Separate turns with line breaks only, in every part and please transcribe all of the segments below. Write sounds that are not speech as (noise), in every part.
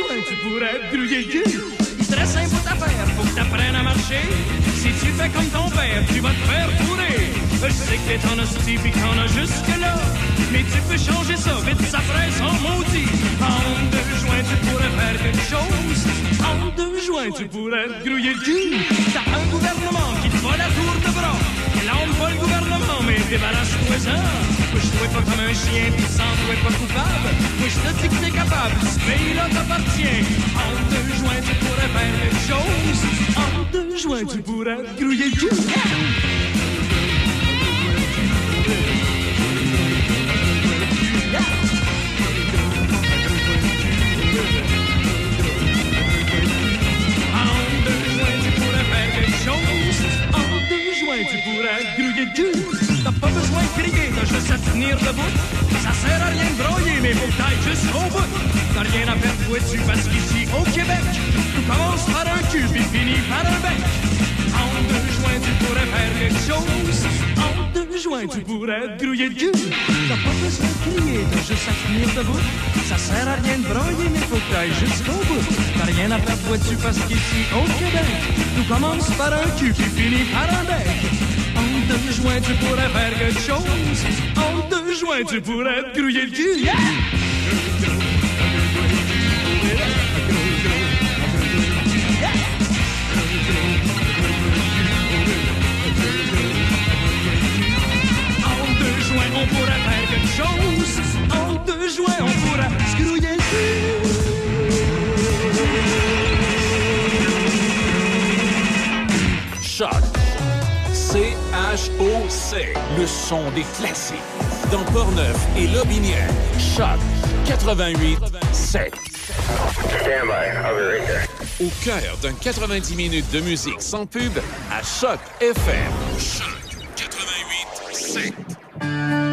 joint, tu pourrais le cul. Très simple ta faire, faut que t'apprennes à marcher. Si tu fais comme ton père, tu vas te faire fourrer. Je sais que t'es en hostie pis qu'on a jusque-là. Mais tu peux changer ça, vite ça presse en maudit. En deux joints, tu pourrais faire quelque chose. En deux joints, tu pourrais grouiller le cul. T'as un gouvernement qui te va la tour de bras. On pas le gouvernement, mais débarrasse-toi ça. Moi, je pas comme un chien, pis sans toi pas coupable. Moi, je te dis que t'es capable, ce pays-là t'appartient. En deux joints, tu pourrais faire quelque chose. En deux joints, tu pourrais grouiller. Tu pourrais grouiller le cul. T'as pas besoin de crier, t'as juste à tenir debout. Ça sert à rien de broyer, mais faut que jusqu'au bout. T'as rien à perdre, toi, dessus parce qu'ici, au Québec, tout commence par un cul, puis finit par un bec. En deux joints, tu pourrais faire quelque chose. En deux joints, tu pourrais grouiller le cul. T'as pas besoin de crier, t'as juste à tenir debout. Ça sert à rien de broyer, mais faut que jusqu'au bout. T'as rien à perdre, dessus parce qu'ici, au Québec, tout commence par un cul, puis finit par un bec. Deux joints, tu pourrais faire quelque chose. En deux joints, tu pourrais te grouiller le cul. Yeah! En deux joints, on pourrait
C-H-O-C. Le son des classiques. Dans Portneuf et Lobinière. Choc 88 7. Au cœur d'un 90 minutes de musique sans pub à Choc FM. Choc 88 7.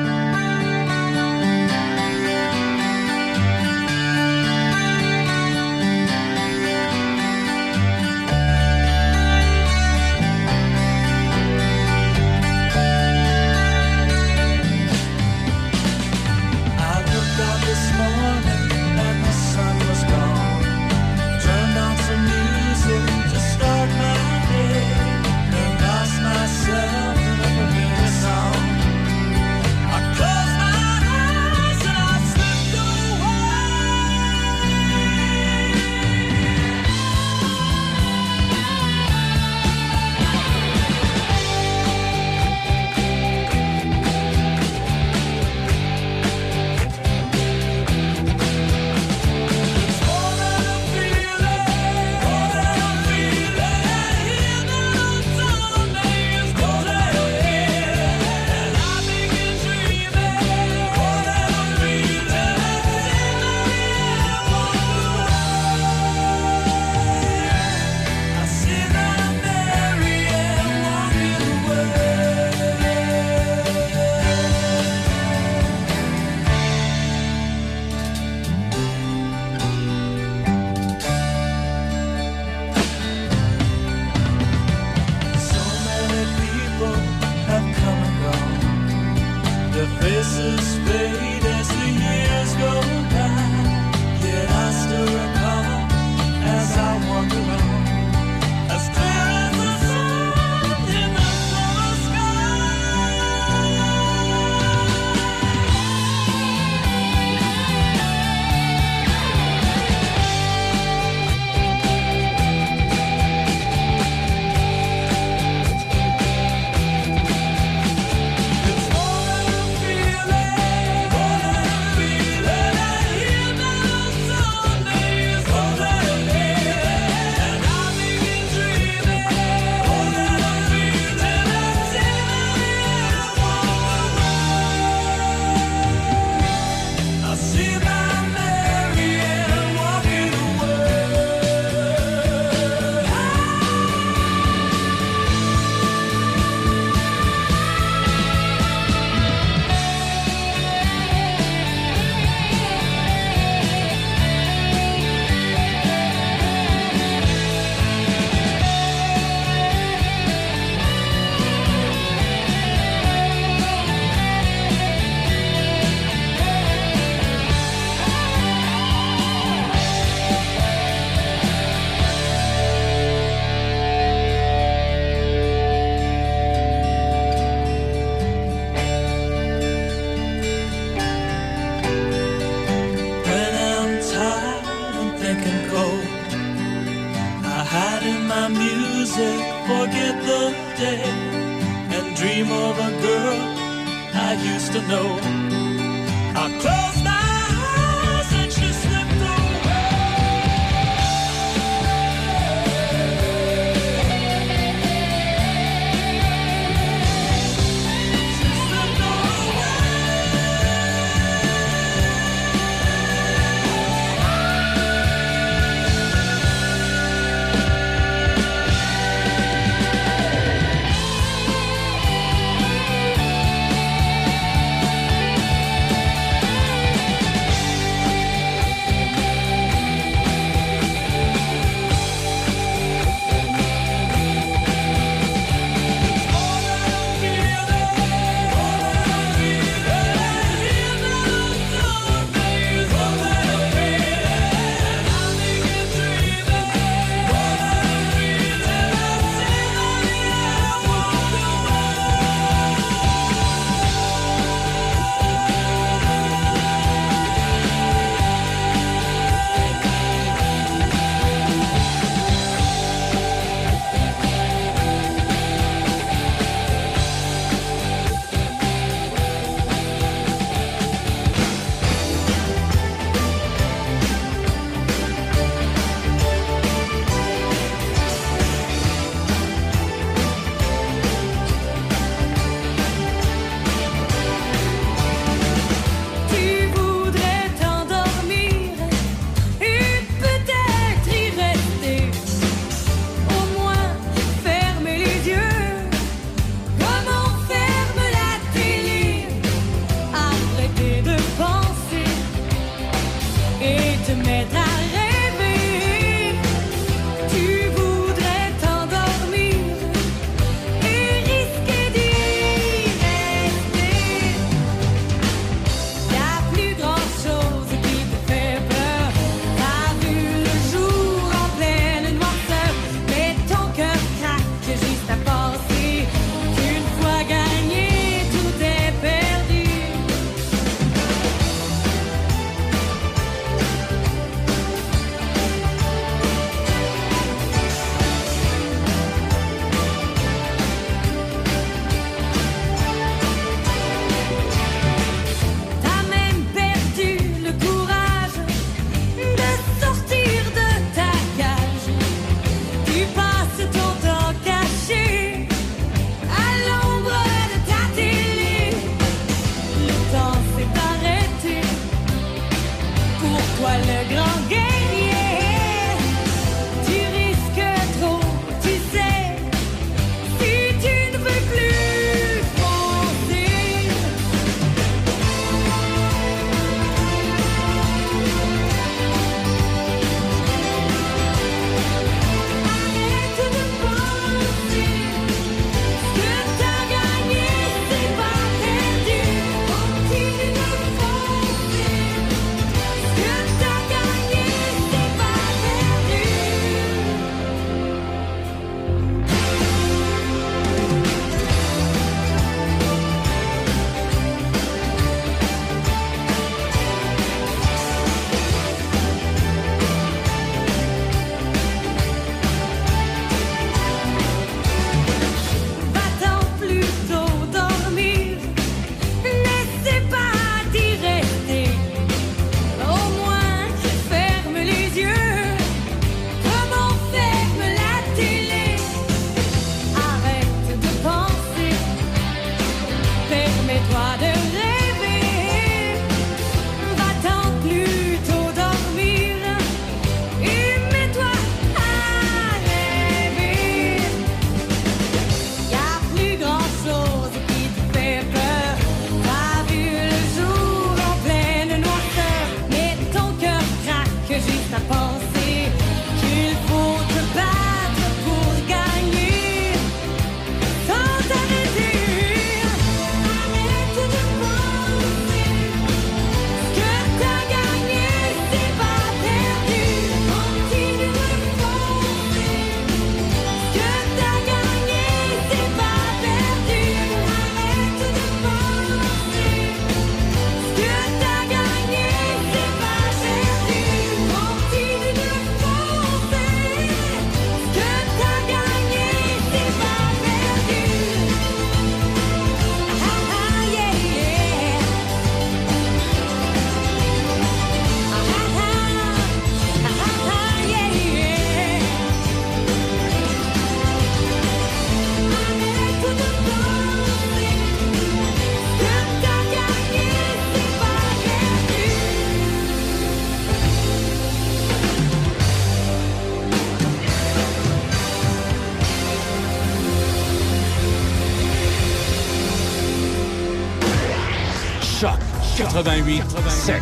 88 7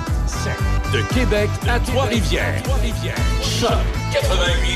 de Québec à Trois-Rivières. Trois-Rivières. Choc 88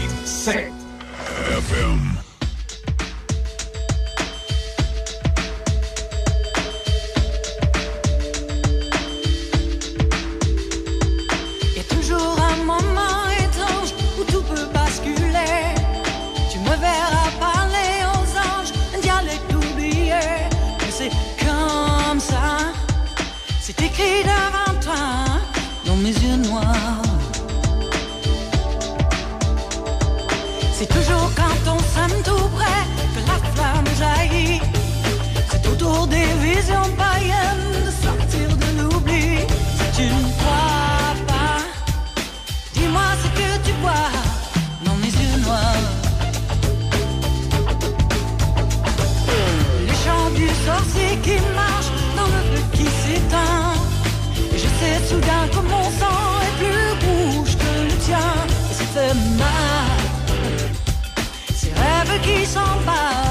de sortir de l'oubli. Si tu ne crois pas, dis-moi ce que tu vois dans mes yeux noirs. Les chants du sorcier qui marche dans le feu qui s'éteint. Et je sais soudain que mon sang est plus rouge que le tien. Et ça fait mal, ces rêves qui s'en s'emballent.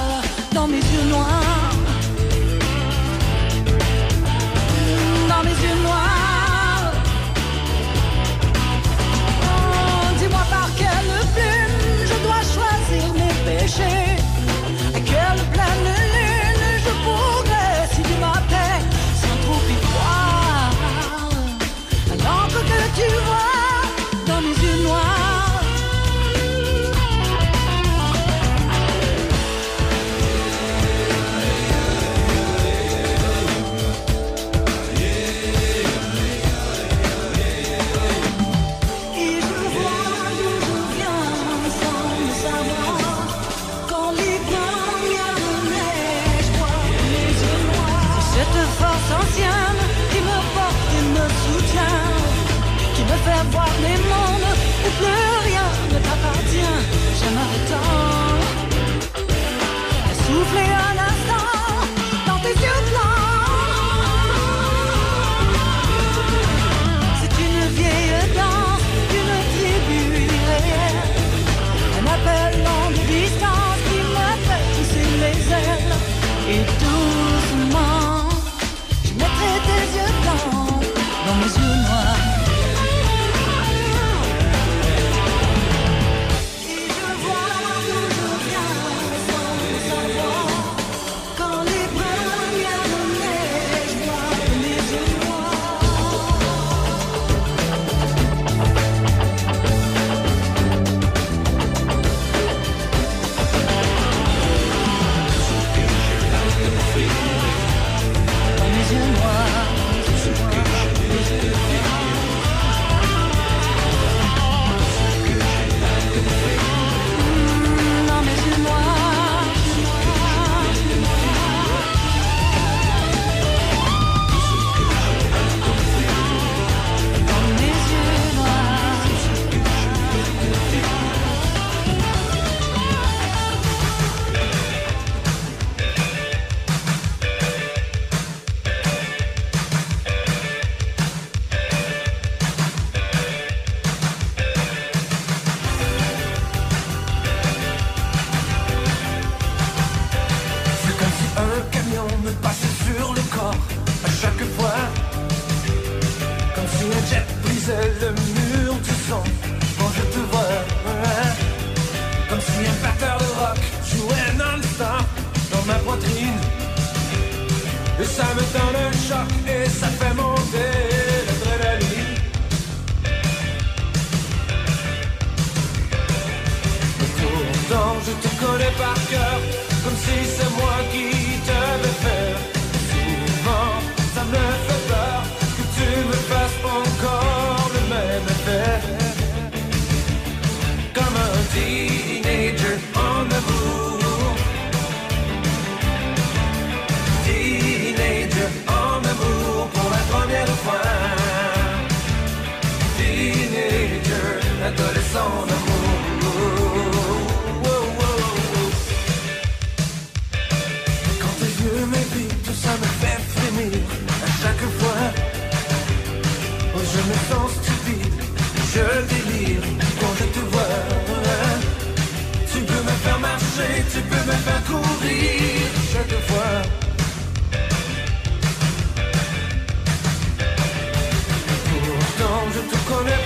je te connais par cœur, comme si c'est moi qui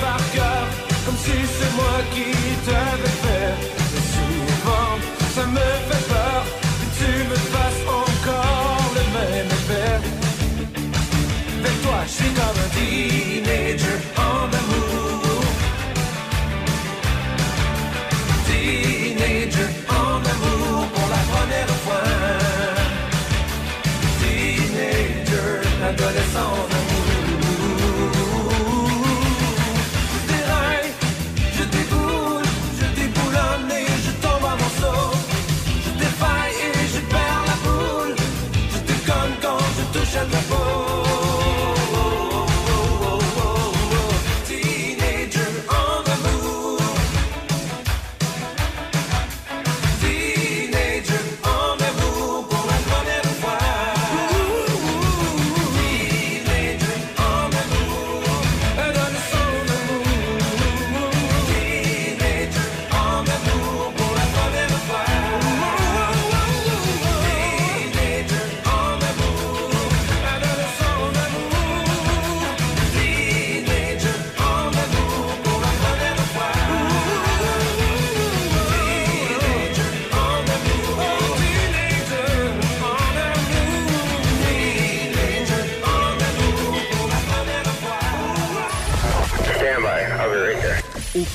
I've got.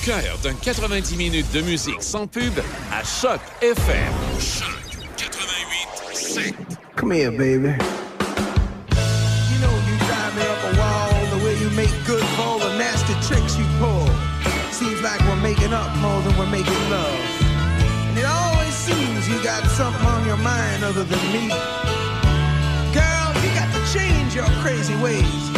Cœur d'un 90 minutes de musique sans pub à Choc FM. Choc 88
Come here, baby. You know you drive me up a wall the way you make good for the nasty tricks you pull. Seems like we're making up more than we're making love. And it always seems you got something on your mind other than me. Girl, you got to change your crazy ways.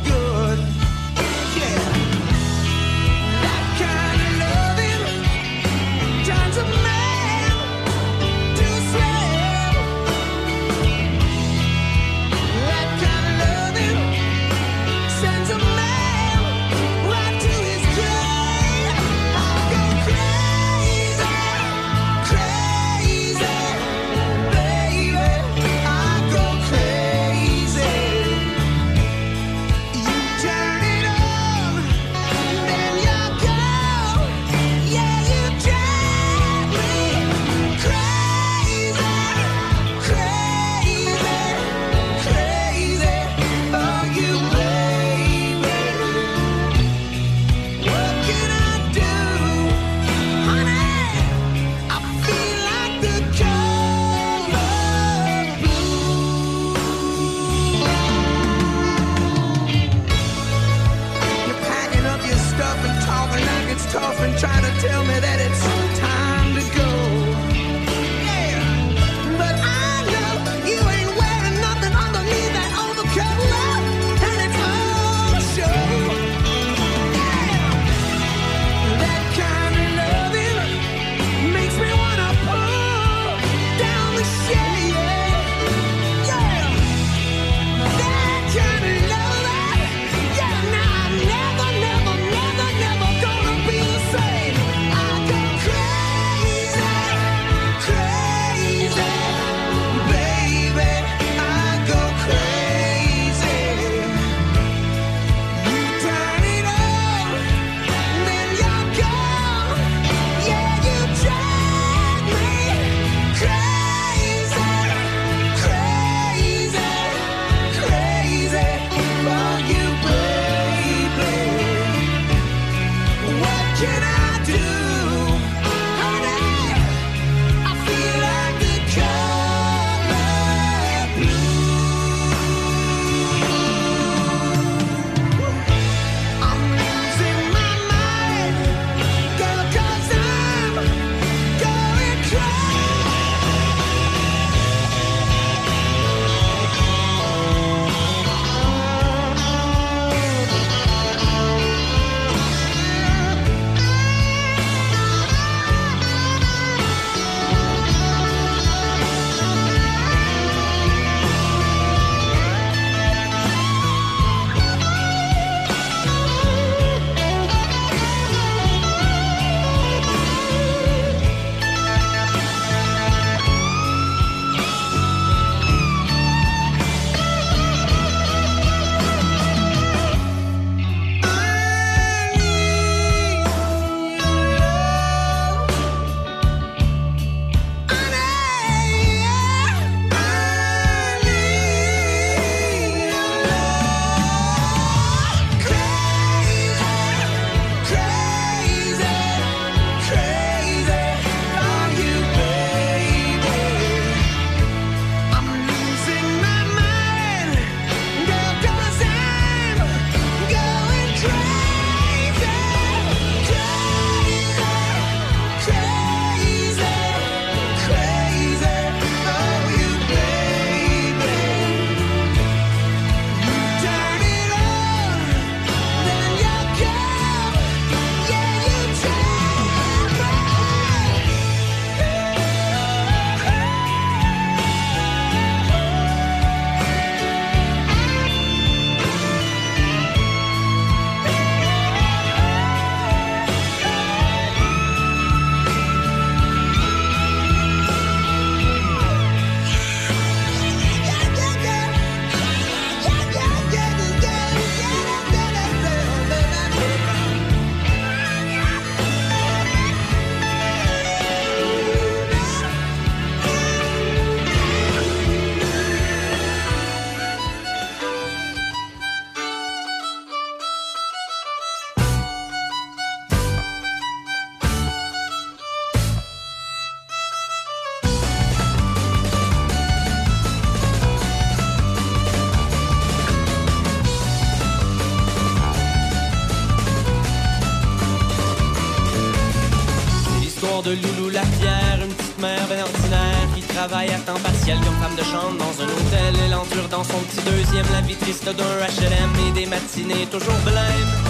d'un HLM et des matinées toujours blêmes.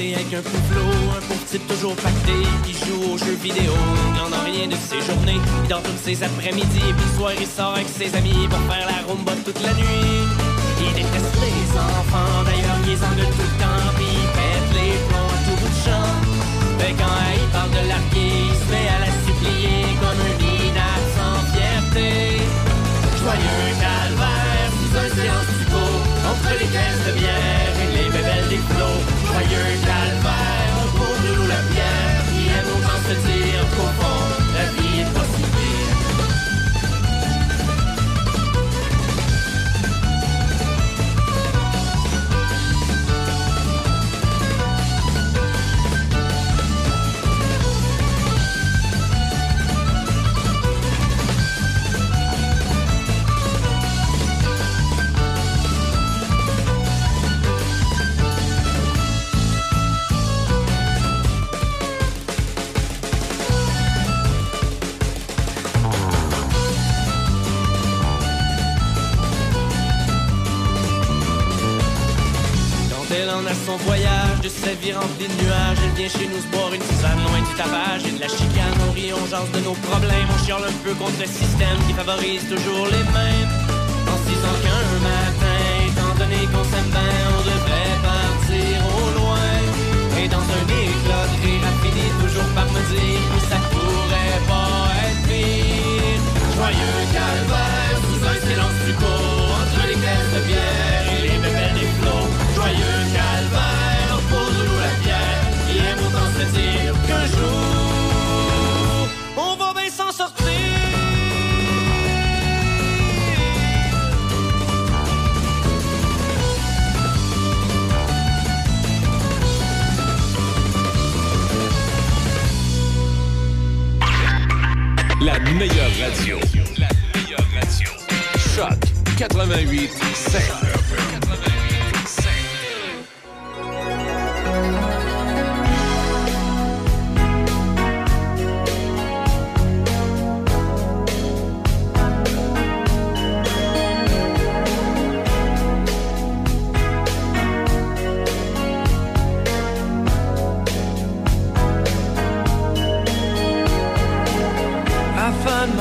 Avec un pouflot, un pauvre type toujours pacté qui joue aux jeux vidéo. N'en a rien de ses journées, dort toutes ses après-midi puis le soir il sort avec ses amis pour faire la rumba toute la nuit. Il déteste les enfants, d'ailleurs ils engueulent tout le temps, il pète les plombs à tout bout de champ. Mais quand il parle de larguer, il se met à la supplier comme un minable sans fierté. Joyeux calvaire, sous un silence du entre les caisses de bière et les bébelles des flots. Joyeux calvaire, pour nous la pierre, qui aime autant se dire qu'au fond, voyage de sa vie remplie de nuages, elle vient chez nous se boire une tisane loin du tapage et de la chicane. On rit, on jase de nos problèmes, on chiale un peu contre le système qui favorise toujours les mêmes. En se disant qu'un matin, étant donné qu'on s'aime bien, on devrait partir au loin. Et dans un éclat de rire, elle finit toujours par me dire que ça pourrait pas être pire. Joyeux calvaire,
meilleure radio. La meilleure radio. Choc 88 7.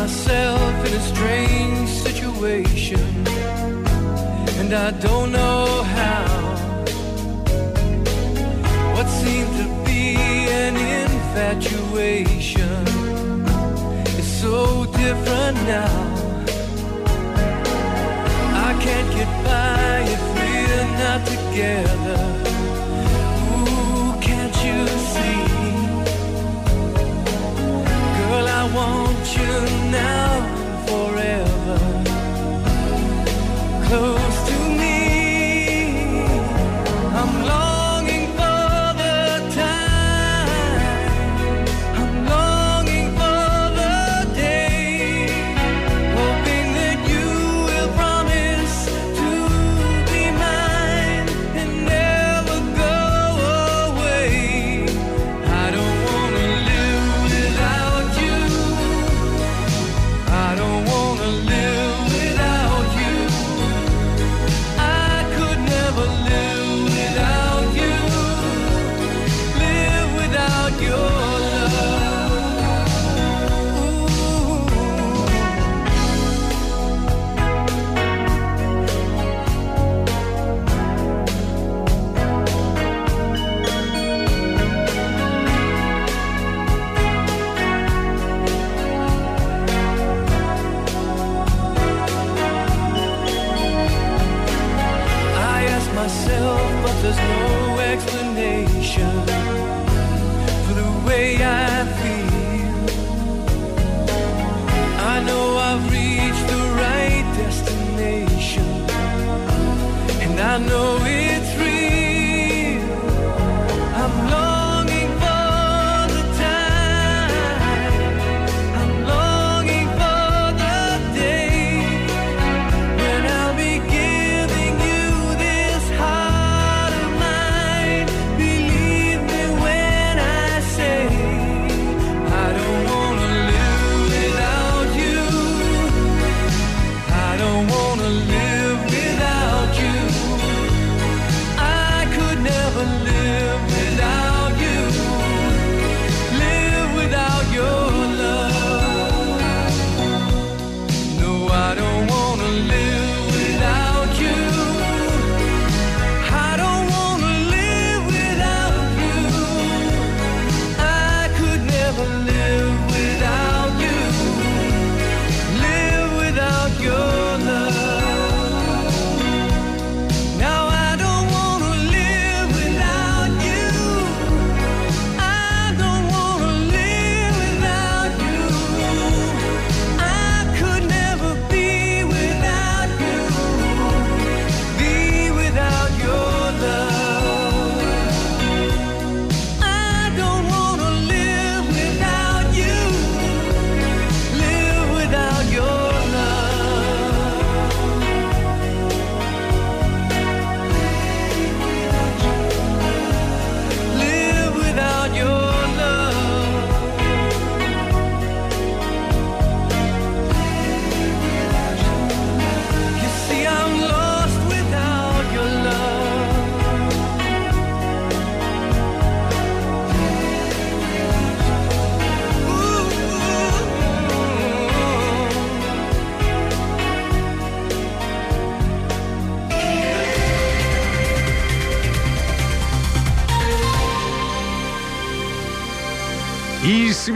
Myself in a strange situation, and I don't know how. What seemed to be an infatuation is so different now. I can't get by if we're not together. I want you now forever. Close to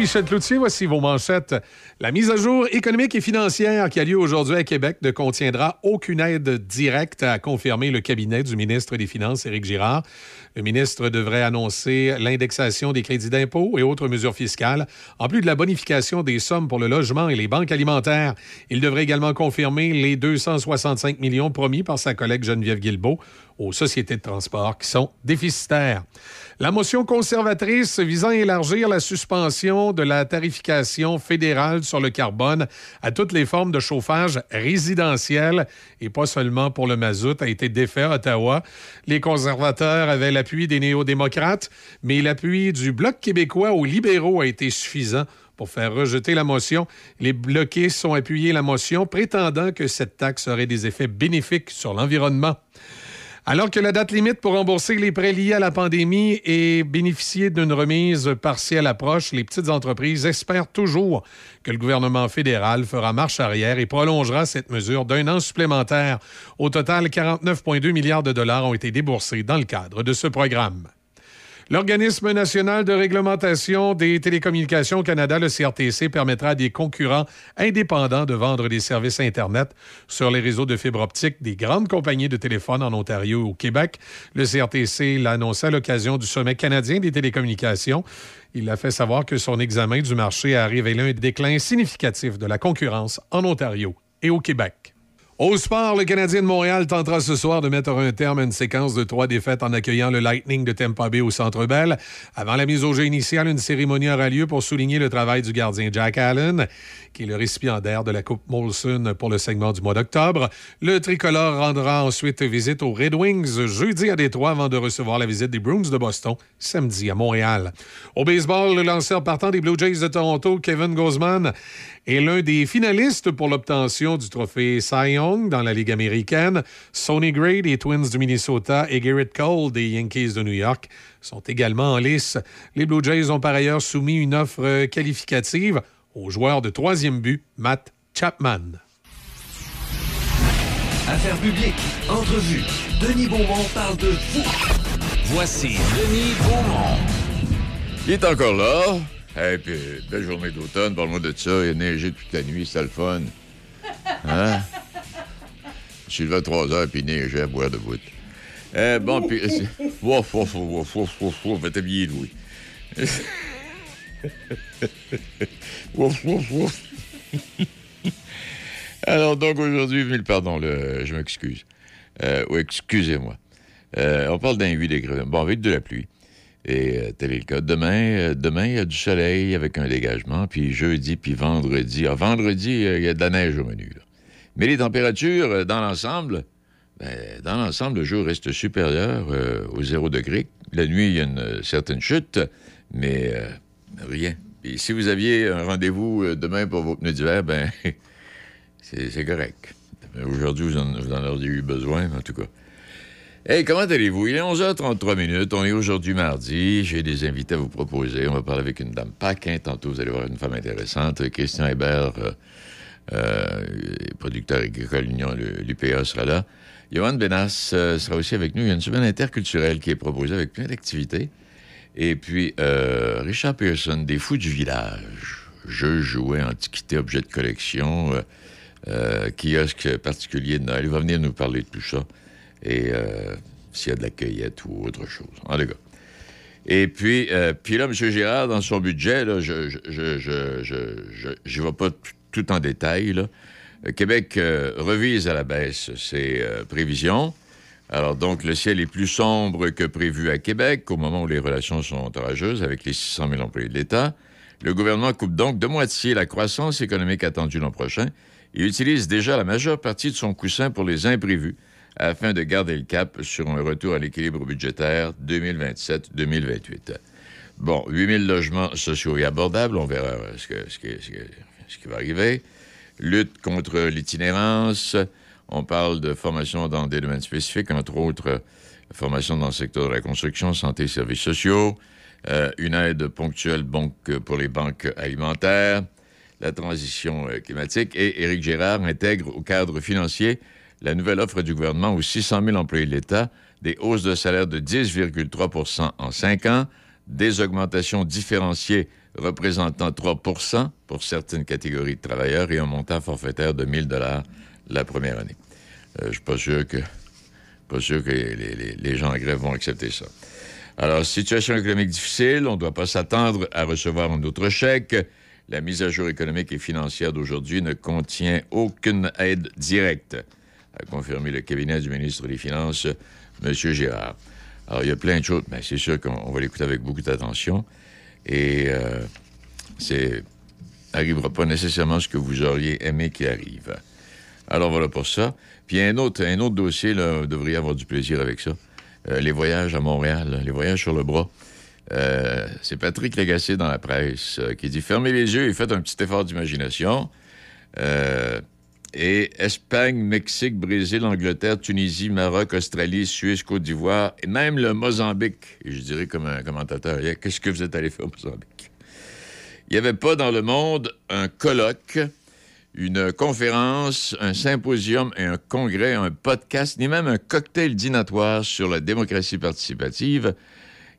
Michel Cloutier, voici vos manchettes. La mise à jour économique et financière qui a lieu aujourd'hui à Québec ne contiendra aucune aide directe, a confirmé le cabinet du ministre des Finances, Éric Girard. Le ministre devrait annoncer l'indexation des crédits d'impôt et autres mesures fiscales, en plus de la bonification des sommes pour le logement et les banques alimentaires. Il devrait également confirmer les 265 millions promis par sa collègue Geneviève Guilbeault aux sociétés de transport qui sont déficitaires. La motion conservatrice visant à élargir la suspension de la tarification fédérale sur le carbone à toutes les formes de chauffage résidentiel et pas seulement pour le mazout a été défait à Ottawa. Les conservateurs avaient l'appui des néo-démocrates, mais l'appui du Bloc québécois aux libéraux a été suffisant pour faire rejeter la motion. Les bloqués sont appuyés la motion, prétendant que cette taxe aurait des effets bénéfiques sur l'environnement. Alors que la date limite pour rembourser les prêts liés à la pandémie et bénéficier d'une remise partielle approche, les petites entreprises espèrent toujours que le gouvernement fédéral fera marche arrière et prolongera cette mesure d'un an supplémentaire. Au total, 49,2 milliards de dollars ont été déboursés dans le cadre de ce programme. L'Organisme national de réglementation des télécommunications au Canada, le CRTC, permettra à des concurrents indépendants de vendre des services Internet sur les réseaux de fibre optique des grandes compagnies de téléphone en Ontario et au Québec. Le CRTC l'a annoncé à l'occasion du Sommet canadien des télécommunications. Il a fait savoir que son examen du marché a révélé un déclin significatif de la concurrence en Ontario et au Québec. Au sport, le Canadien de Montréal tentera ce soir de mettre un terme à une séquence de trois défaites en accueillant le Lightning de Tampa Bay au Centre Bell. Avant la mise au jeu initiale, une cérémonie aura lieu pour souligner le travail du gardien Jack Allen, qui est le récipiendaire de la Coupe Molson pour le segment du mois d'octobre. Le tricolore rendra ensuite visite aux Red Wings jeudi à Détroit avant de recevoir la visite des Bruins de Boston samedi à Montréal. Au baseball, le lanceur partant des Blue Jays de Toronto, Kevin Gozman, est l'un des finalistes pour l'obtention du trophée Cy Young dans la Ligue américaine. Sonny Gray des Twins du Minnesota et Garrett Cole des Yankees de New York sont également en lice. Les Blue Jays ont par ailleurs soumis une offre qualificative au joueur de troisième but, Matt Chapman.
Affaires publiques, entrevue. Denis Beaumont parle de vous.
Voici Denis Beaumont.
Il est encore là. Et puis, belle journée d'automne, parle-moi de ça. Il a neigé toute la nuit, c'est le fun. Hein? Je suis levé à 3 heures, puis il neigeait à boire de bout. Euh, bon, puis. Wouf, wouf, wouf, wouf, wouf, wouf, va t'habiller, Louis. (laughs) wouf, wouf, wouf. Alors, donc, aujourd'hui, mille pardon, le, je m'excuse. Euh, excusez-moi. Euh, on parle d'un 8 degrés. Bon, avec de la pluie. Et euh, tel est le cas. Demain, euh, demain, il y a du soleil avec un dégagement. Puis jeudi, puis vendredi. Ah, vendredi, euh, il y a de la neige au menu. Mais les températures, dans l'ensemble, ben, dans l'ensemble, le jour reste supérieur euh, au 0 degré. La nuit, il y a une certaine chute, mais rien. Et si vous aviez un rendez-vous demain pour vos pneus d'hiver, ben, (laughs) c'est correct. Aujourd'hui, vous en, vous auriez eu besoin, en tout cas. Hey, comment allez-vous? Il est 11h33 minutes. On est aujourd'hui mardi. J'ai des invités à vous proposer. On va parler avec une dame Paquin. Tantôt, vous allez voir une femme intéressante. Christian Hébert, euh, euh, producteur agricole Union, l'UPA sera là. Johan Benas euh, sera aussi avec nous. Il y a une semaine interculturelle qui est proposée avec plein d'activités. Et puis, Richard Pearson, des Fous du village. Jeux, jouets, antiquités, objets de collection, kiosque particulier de Noël. Il va venir nous parler de tout ça. Et euh, s'il y a de la cueillette ou autre chose. En tout cas. Et puis, euh, puis là, M. Girard, dans son budget, là, je je, je, je, je, pas tout en détail. Euh, Québec revise à la baisse ses prévisions. Alors donc, le ciel est plus sombre que prévu à Québec au moment où les relations sont orageuses avec les 600 000 employés de l'État. Le gouvernement coupe donc de moitié la croissance économique attendue l'an prochain et utilise déjà la majeure partie de son coussin pour les imprévus afin de garder le cap sur un retour à l'équilibre budgétaire 2027-2028. Bon, 8000 logements sociaux et abordables, on verra ce, qui va arriver. Lutte contre l'itinérance, on parle de formation dans des domaines spécifiques, entre autres formation dans le secteur de la construction, santé et services sociaux, euh, une aide ponctuelle pour les banques alimentaires, la transition euh, climatique et Éric Gérard intègre au cadre financier la nouvelle offre du gouvernement aux 600 000 employés de l'État, des hausses de salaire de 10,3 en cinq ans, des augmentations différenciées représentant 3 pour certaines catégories de travailleurs et un montant forfaitaire de 1000 dollars la première année. Euh, je suis pas sûr que les gens en grève vont accepter ça. Alors, situation économique difficile, on ne doit pas s'attendre à recevoir un autre chèque. La mise à jour économique et financière d'aujourd'hui ne contient aucune aide directe, a confirmé le cabinet du ministre des Finances, M. Gérard. Alors, il y a plein de choses, mais c'est sûr qu'on on va l'écouter avec beaucoup d'attention. Et euh, c'est n'arrivera pas nécessairement ce que vous auriez aimé qu'il arrive. Alors voilà pour ça. Puis un autre, un autre dossier, là, vous devriez avoir du plaisir avec ça. Euh, les voyages à Montréal, les voyages sur le bras. Euh, c'est Patrick Lagacé dans la presse qui dit Fermez les yeux et faites un petit effort d'imagination. Et Espagne, Mexique, Brésil, Angleterre, Tunisie, Maroc, Australie, Suisse, Côte d'Ivoire et même le Mozambique. Je dirais comme un commentateur qu'est-ce que vous êtes allé faire au Mozambique? Il n'y avait pas dans le monde un colloque, une conférence, un symposium et un congrès, un podcast, ni même un cocktail dînatoire sur la démocratie participative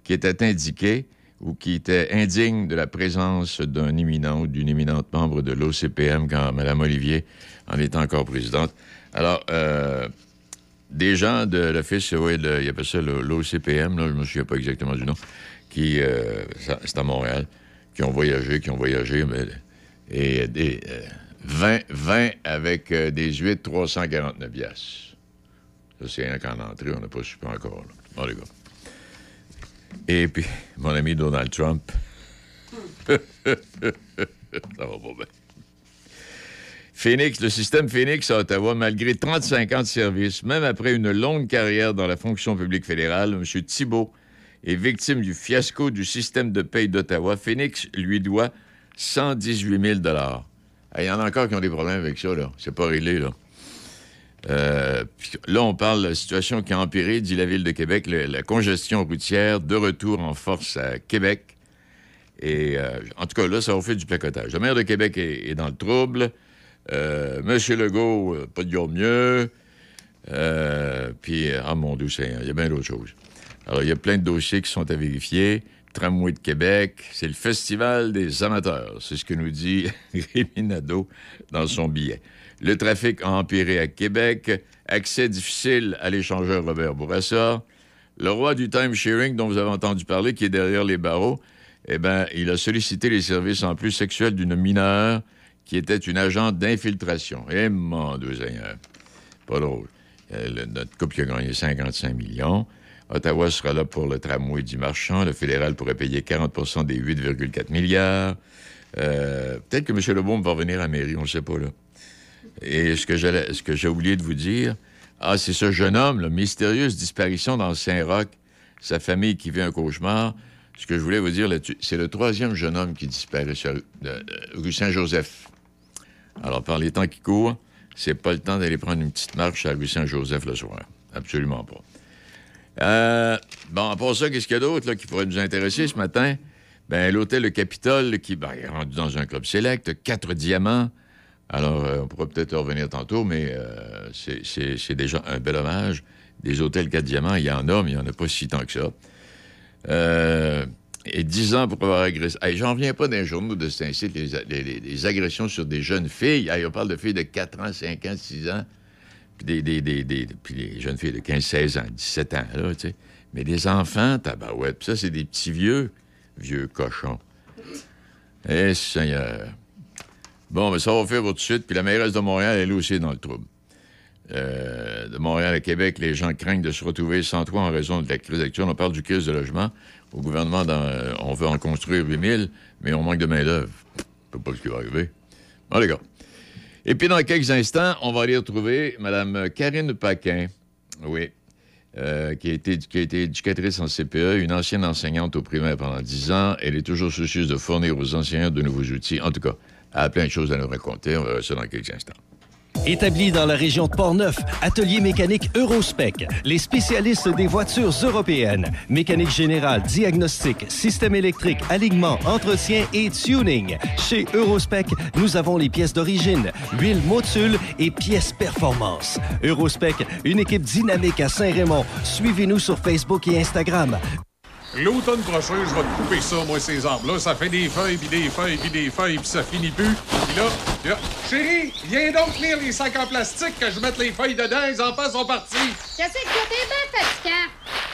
qui était indiqué ou qui était indigne de la présence d'un éminent ou d'une éminente membre de l'OCPM quand Mme Olivier en est encore présidente. Alors, euh, des gens de l'Office, oui, de- il appelle ça le- l'OCPM, je ne me souviens pas exactement du nom, qui, euh, c'est à Montréal, qui ont voyagé, qui ont voyagé, mais, et des, euh, 20, 20 avec euh, des huîtres, 349 piastres. Ça, c'est rien qu'en entrée, on n'a pas su encore. Là. Bon, les gars. Et puis, mon ami Donald Trump. (laughs) ça va pas bien. Phoenix, le système Phoenix à Ottawa, malgré 35 ans de service, même après une longue carrière dans la fonction publique fédérale, M. Thibault est victime du fiasco du système de paye d'Ottawa. Phoenix lui doit 118 000 Ah, Il y en a encore qui ont des problèmes avec ça, là. C'est pas réglé, là. Euh, là, on parle de la situation qui a empiré, dit la Ville de Québec, la congestion routière de retour en force à Québec. Et euh, en tout cas, là, ça a fait du placotage. Le maire de Québec est dans le trouble. Euh, Monsieur Legault, euh, pas de jour mieux. Euh, puis, ah mon Dieu il y a bien d'autres choses. Alors, il y a plein de dossiers qui sont à vérifier. Tramway de Québec, c'est le festival des amateurs. C'est ce que nous dit (laughs) Rémi dans son billet. Le trafic a empiré à Québec. Accès difficile à l'échangeur Robert Bourassa. Le roi du time-sharing dont vous avez entendu parler, qui est derrière les barreaux, eh bien, il a sollicité les services en plus sexuels d'une mineure qui était une agente d'infiltration. Eh, mon Dieu. Pas drôle. Euh, notre couple qui a gagné 55 millions. Ottawa sera là pour le tramway du marchand. Le fédéral pourrait payer 40% des 8,4 milliards. Euh, Peut-être que M. Lebeaume va revenir à la mairie, on ne sait pas, là. Et ce que j'ai oublié de vous dire, ah, c'est ce jeune homme, la mystérieuse disparition dans Saint-Roch, sa famille qui vit un cauchemar. Ce que je voulais vous dire là-dessus, c'est le troisième jeune homme qui disparaît sur euh, rue Saint-Joseph. Alors, par les temps qui courent, c'est pas le temps d'aller prendre une petite marche à rue Saint-Joseph le soir. Absolument pas. Euh, bon, part ça, qu'est-ce qu'il y a d'autre qui pourrait nous intéresser ce matin? Ben, l'hôtel Le Capitole, qui ben, est rendu dans un club select, quatre diamants. Alors, euh, on pourra peut-être en revenir tantôt, mais euh, c'est- déjà un bel hommage. Des hôtels quatre diamants, il y en a, mais il n'y en a pas si tant que ça. Et 10 ans pour avoir agressé. Hey, J'en reviens pas d'un journaux de cet incite, les, les- agressions sur des jeunes filles. On parle de filles de 4 ans, 5 ans, 6 ans. Puis, des, des, jeunes filles de 15, 16 ans, 17 ans, là. Mais des enfants, tabarouette. Puis ça, c'est des petits vieux, vieux cochons. Eh, Seigneur. Bon, mais ça va faire tout de suite. Puis la mairesse de Montréal, elle aussi est dans le trouble. Euh, de Montréal à Québec, les gens craignent de se retrouver sans toit en raison de la crise actuelle. On parle du crise de logement. Au gouvernement, euh, on veut en construire 8000, mais on manque de main-d'œuvre. Je sais pas ce qui va arriver. Bon, les gars. Et puis, dans quelques instants, on va aller retrouver Mme Karine Paquin. Oui. euh, qui, a été, qui a été éducatrice en CPE, une ancienne enseignante au primaire pendant 10 ans. Elle est toujours soucieuse de fournir aux enseignants de nouveaux outils. En tout cas, elle a plein de choses à nous raconter. On voir ça dans quelques instants.
Établi dans la région de Portneuf, Atelier mécanique Eurospec, les spécialistes des voitures européennes. Mécanique générale, diagnostic, système électrique, alignement, entretien et tuning. Chez Eurospec, nous avons les pièces d'origine, huile motule et pièces performance. Eurospec, une équipe dynamique à Saint-Raymond. Suivez-nous sur Facebook et Instagram.
L'automne prochain, je vais te couper ça, moi, ces arbres-là. Ça fait des feuilles, puis des feuilles, puis des feuilles, puis ça finit plus. Puis là, là, chérie, viens donc tenir les sacs en plastique que je mette les feuilles dedans. Les enfants sont partis.
Qu'est-ce que t'es bien fatigant?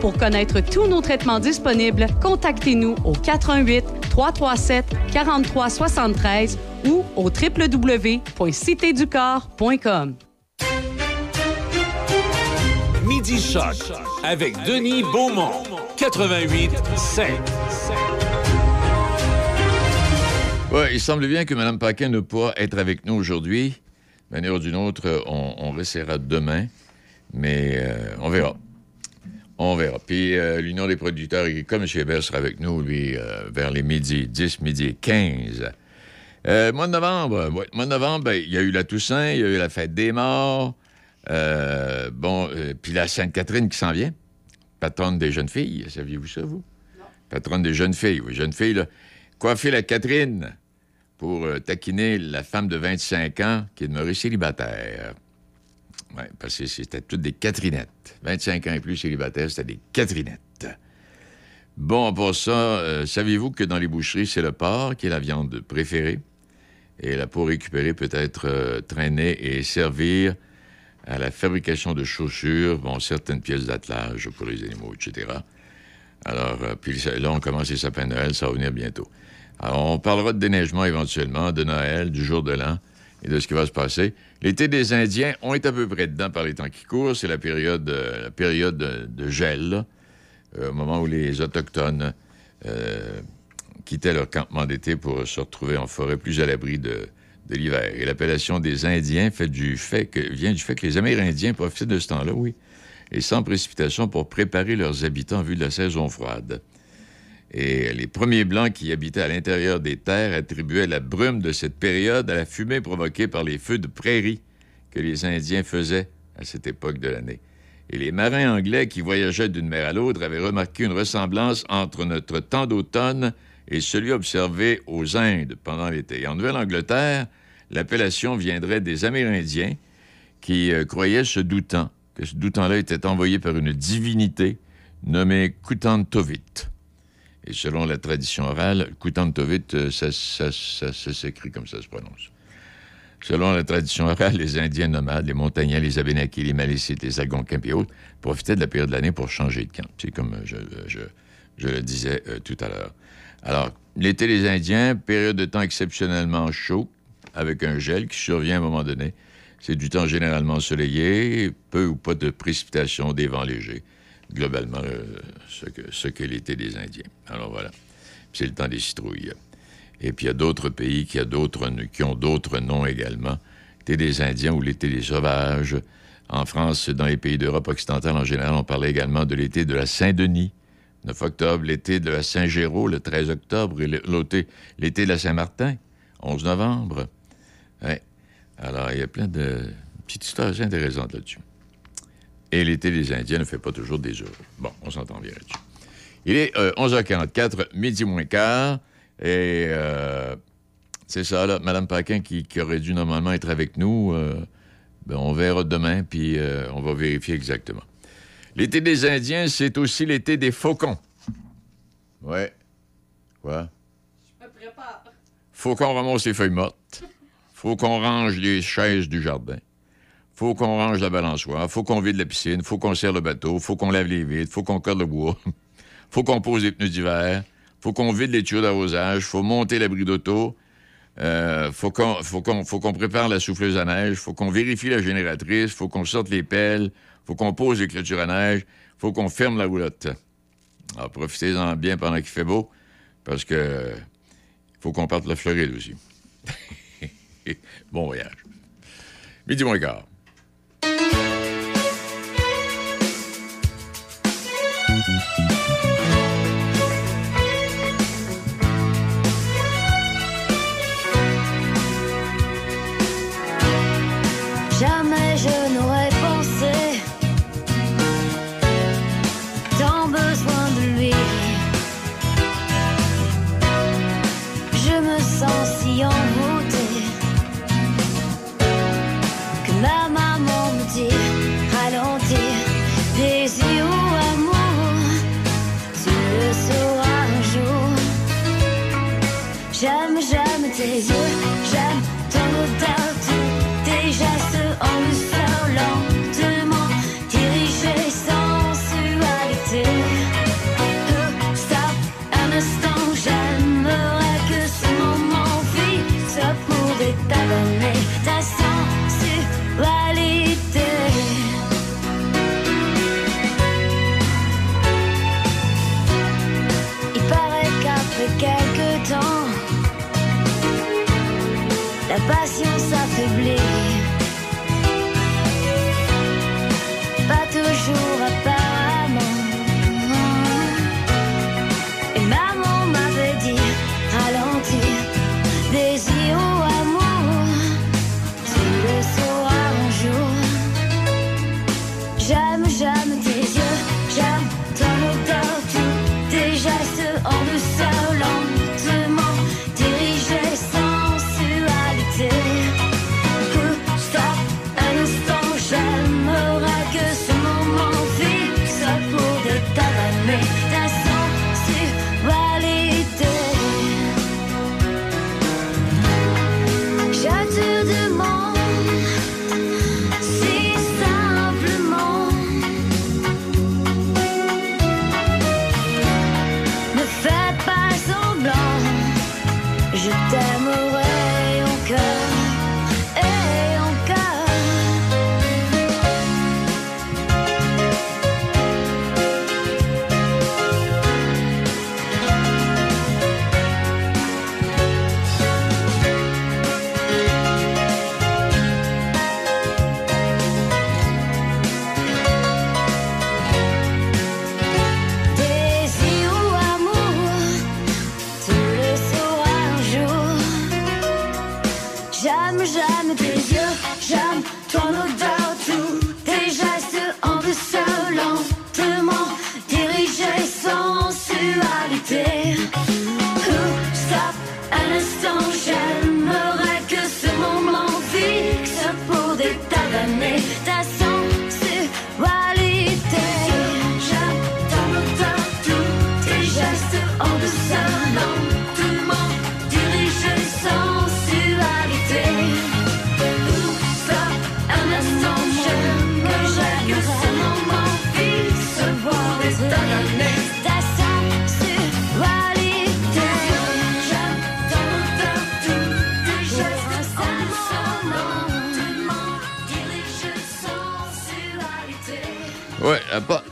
Pour connaître tous nos traitements disponibles, contactez-nous au 88 337 43 73 ou au www.citéducorps.com.
Midi Choc avec Denis Beaumont. 88 5.
Ouais, il semble bien que Mme Paquin ne pourra être avec nous aujourd'hui. D'une manière ou d'une autre, on, on restera demain, mais euh, on verra. On verra. Puis euh, l'Union des producteurs agricoles, M. Hébert sera avec nous, lui, euh, vers les midi 10, midi 15. Euh, mois de novembre, ouais, mois de novembre, ben, il y a eu la Toussaint, il y a eu la fête des morts. Bon, puis la Sainte-Catherine qui s'en vient, patronne des jeunes filles. Saviez-vous ça, vous? Patronne des jeunes filles, oui. Jeune fille, là. Coiffer la Catherine pour taquiner la femme de 25 ans qui est demeurée célibataire. Oui, parce que c'était toutes des Catherinettes. 25 ans et plus célibataires, c'était des Catherinettes. Bon, pour ça, euh, saviez-vous que dans les boucheries, c'est le porc qui est la viande préférée? Et la peau récupérée peut être euh, traînée et servir à la fabrication de chaussures, bon, certaines pièces d'attelage pour les animaux, etc. Alors, euh, puis là, on commence les sapins de Noël, ça va venir bientôt. Alors, on parlera de déneigement éventuellement, de Noël, du jour de l'an et de ce qui va se passer. L'été des Indiens, on est à peu près dedans par les temps qui courent. C'est la période, euh, de, gel, euh, au moment où les Autochtones euh, quittaient leur campement d'été pour se retrouver en forêt plus à l'abri de, l'hiver. Et l'appellation des Indiens fait du fait que, vient du fait que les Amérindiens profitaient de ce temps-là, oui, et sans précipitation pour préparer leurs habitants en vue de la saison froide. Et les premiers Blancs qui habitaient à l'intérieur des terres attribuaient la brume de cette période à la fumée provoquée par les feux de prairie que les Indiens faisaient à cette époque de l'année. Et les marins anglais qui voyageaient d'une mer à l'autre avaient remarqué une ressemblance entre notre temps d'automne et celui observé aux Indes pendant l'été. En Nouvelle-Angleterre, l'appellation viendrait des Amérindiens qui euh, croyaient se doutant que ce doutant-là était envoyé par une divinité nommée Kutantovit. Et selon la tradition orale, Kutantovit, euh, ça, ça, ça, ça s'écrit comme ça se prononce. Selon la tradition orale, les Indiens nomades, les montagnais, les Abénakis, les Malécites, les Algonquins et autres profitaient de la période de l'année pour changer de camp. C'est comme je, je, je le disais euh, tout à l'heure. Alors, l'été des Indiens, période de temps exceptionnellement chaud, avec un gel qui survient à un moment donné. C'est du temps généralement ensoleillé, peu ou pas de précipitations, des vents légers. Globalement, euh, ce que, l'été des Indiens. Alors voilà. C'est le temps des citrouilles. Et puis il y a d'autres pays qui, a ont d'autres noms également. L'été des Indiens ou l'été des sauvages. En France, dans les pays d'Europe occidentale en général, on parlait également de l'été de la Saint-Denis, 9 octobre, l'été de la Saint-Géraud, le 13 octobre, et l'été, de la Saint-Martin, 11 novembre. Alors, il y a plein de petites histoires intéressantes là-dessus. Et l'été des Indiens ne fait pas toujours des heureux. Bon, on s'entend bien là-dessus. Il est euh, 11h44, midi moins quart. Et euh, c'est ça, là, Mme Paquin qui, qui aurait dû normalement être avec nous. euh, ben, on verra demain, puis euh, on va vérifier exactement. L'été des Indiens, c'est aussi l'été des faucons. Ouais. Quoi?
Je me prépare.
Faut qu'on ramasse les feuilles mortes. Faut qu'on range les chaises du jardin. Faut qu'on range la balançoire. Faut qu'on vide la piscine. Faut qu'on serre le bateau. Faut qu'on lave les vitres. Faut qu'on corde le bois. Faut qu'on pose les pneus d'hiver. Faut qu'on vide les tuyaux d'arrosage. Faut monter l'abri d'auto. Euh, faut qu'on prépare la souffleuse à neige. Faut qu'on vérifie la génératrice. Faut qu'on sorte les pelles. Faut qu'on pose les clôtures à neige. Faut qu'on ferme la roulotte. Alors, profitez-en bien pendant qu'il fait beau, parce que faut qu'on parte la Floride aussi. bon voyage. Midi moins quart.
Mm-hmm. J'aime J'aime, j'aime tes yeux, j'aime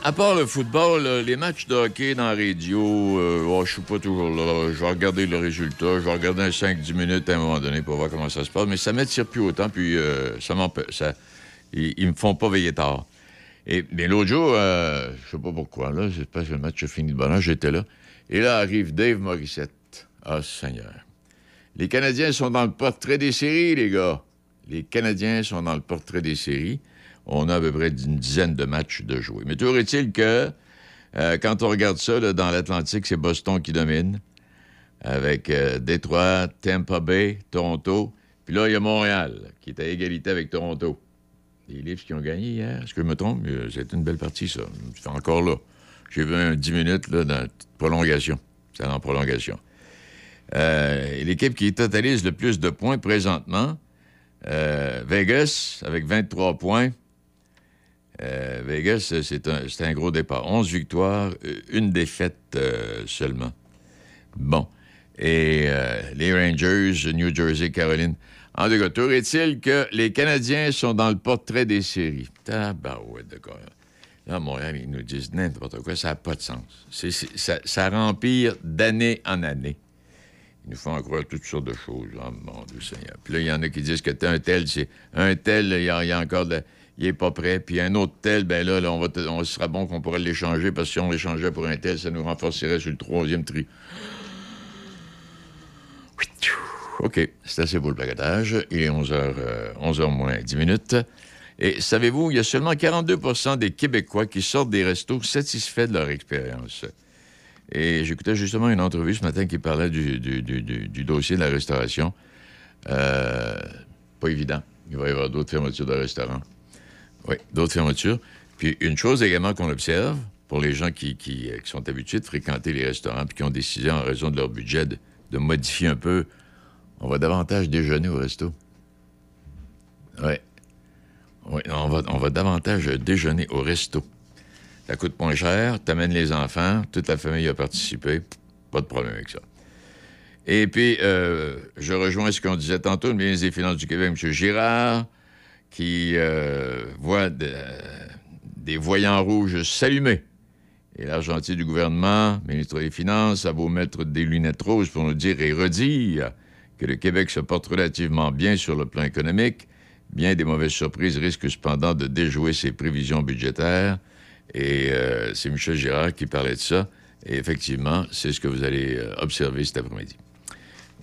à part, le football, les matchs de hockey dans la radio, euh, oh, je suis pas toujours là. Je vais regarder le résultat. Je vais regarder un 5-10 minutes à un moment donné pour voir comment ça se passe. Mais ça m'attire plus autant, puis euh, ça ça Ils, ils me font pas veiller tard. Et mais l'autre jour, euh, je sais pas pourquoi, là, c'est parce que le match a fini de bonne heure, j'étais là. Et là arrive Dave Morissette. Ah, Seigneur. Les Canadiens sont dans le portrait des séries, les gars. Les Canadiens sont dans le portrait des séries. On a à peu près une dizaine de matchs de jouer. Mais toujours est-il que Euh, quand on regarde ça, dans l'Atlantique, c'est Boston qui domine, avec euh, Détroit, Tampa Bay, Toronto. Puis là, il y a Montréal, qui est à égalité avec Toronto. Les Leafs qui ont gagné hier, est-ce que je me trompe? Euh, C'est une belle partie, ça. C'est encore là. J'ai vu un 10 minutes là, dans prolongation. C'est en prolongation. L'équipe qui totalise le plus de points présentement, Vegas, avec 23 points. Euh, Vegas, c'est un, c'est un gros départ. 11 victoires, euh, une défaite euh, seulement. Bon. Et euh, les Rangers, New Jersey, Caroline. En tout cas, tour est-il que les Canadiens sont dans le portrait des séries? Tabarouette, d'accord. Là, à Montréal, ils nous disent n'importe quoi, ça n'a pas de sens. Ça, rempire d'année en année. Ils nous font croire toutes sortes de choses. Oh, mon Dieu Seigneur. Puis là, il y en a qui disent que un tel, c'est un tel, il y, y a encore de- il est pas prêt. Puis un autre tel, ben là, là, on va on sera bon qu'on pourrait l'échanger parce que si on l'échangeait pour un tel, ça nous renforcerait sur le troisième tri. OK, c'est assez pour le placotage. Il est 11h, 11h moins 10 minutes. Et savez-vous, il y a seulement 42% des Québécois qui sortent des restos satisfaits de leur expérience. Et j'écoutais justement une entrevue ce matin qui parlait du, du- du- du- du dossier de la restauration. Euh, pas évident. Il va y avoir d'autres fermetures de restaurants. Oui, d'autres fermetures. Puis une chose également qu'on observe, pour les gens euh, qui sont habitués de fréquenter les restaurants puis qui ont décidé en raison de leur budget de, modifier un peu, on va davantage déjeuner au resto. Oui. Oui, on va, on va davantage déjeuner au resto. Ça coûte moins cher, t'amènes les enfants, toute la famille a participé, pas de problème avec ça. Et puis, euh, je rejoins ce qu'on disait tantôt, le ministre des Finances du Québec, M. Girard, qui euh, voit de- des voyants rouges s'allumer. Et l'argentier du gouvernement, ministre des Finances, a beau mettre des lunettes roses pour nous dire et redire que le Québec se porte relativement bien sur le plan économique, bien des mauvaises surprises risquent cependant de déjouer ses prévisions budgétaires. Et euh, c'est Michel Girard qui parlait de ça. Et effectivement, c'est ce que vous allez euh, observer cet après-midi.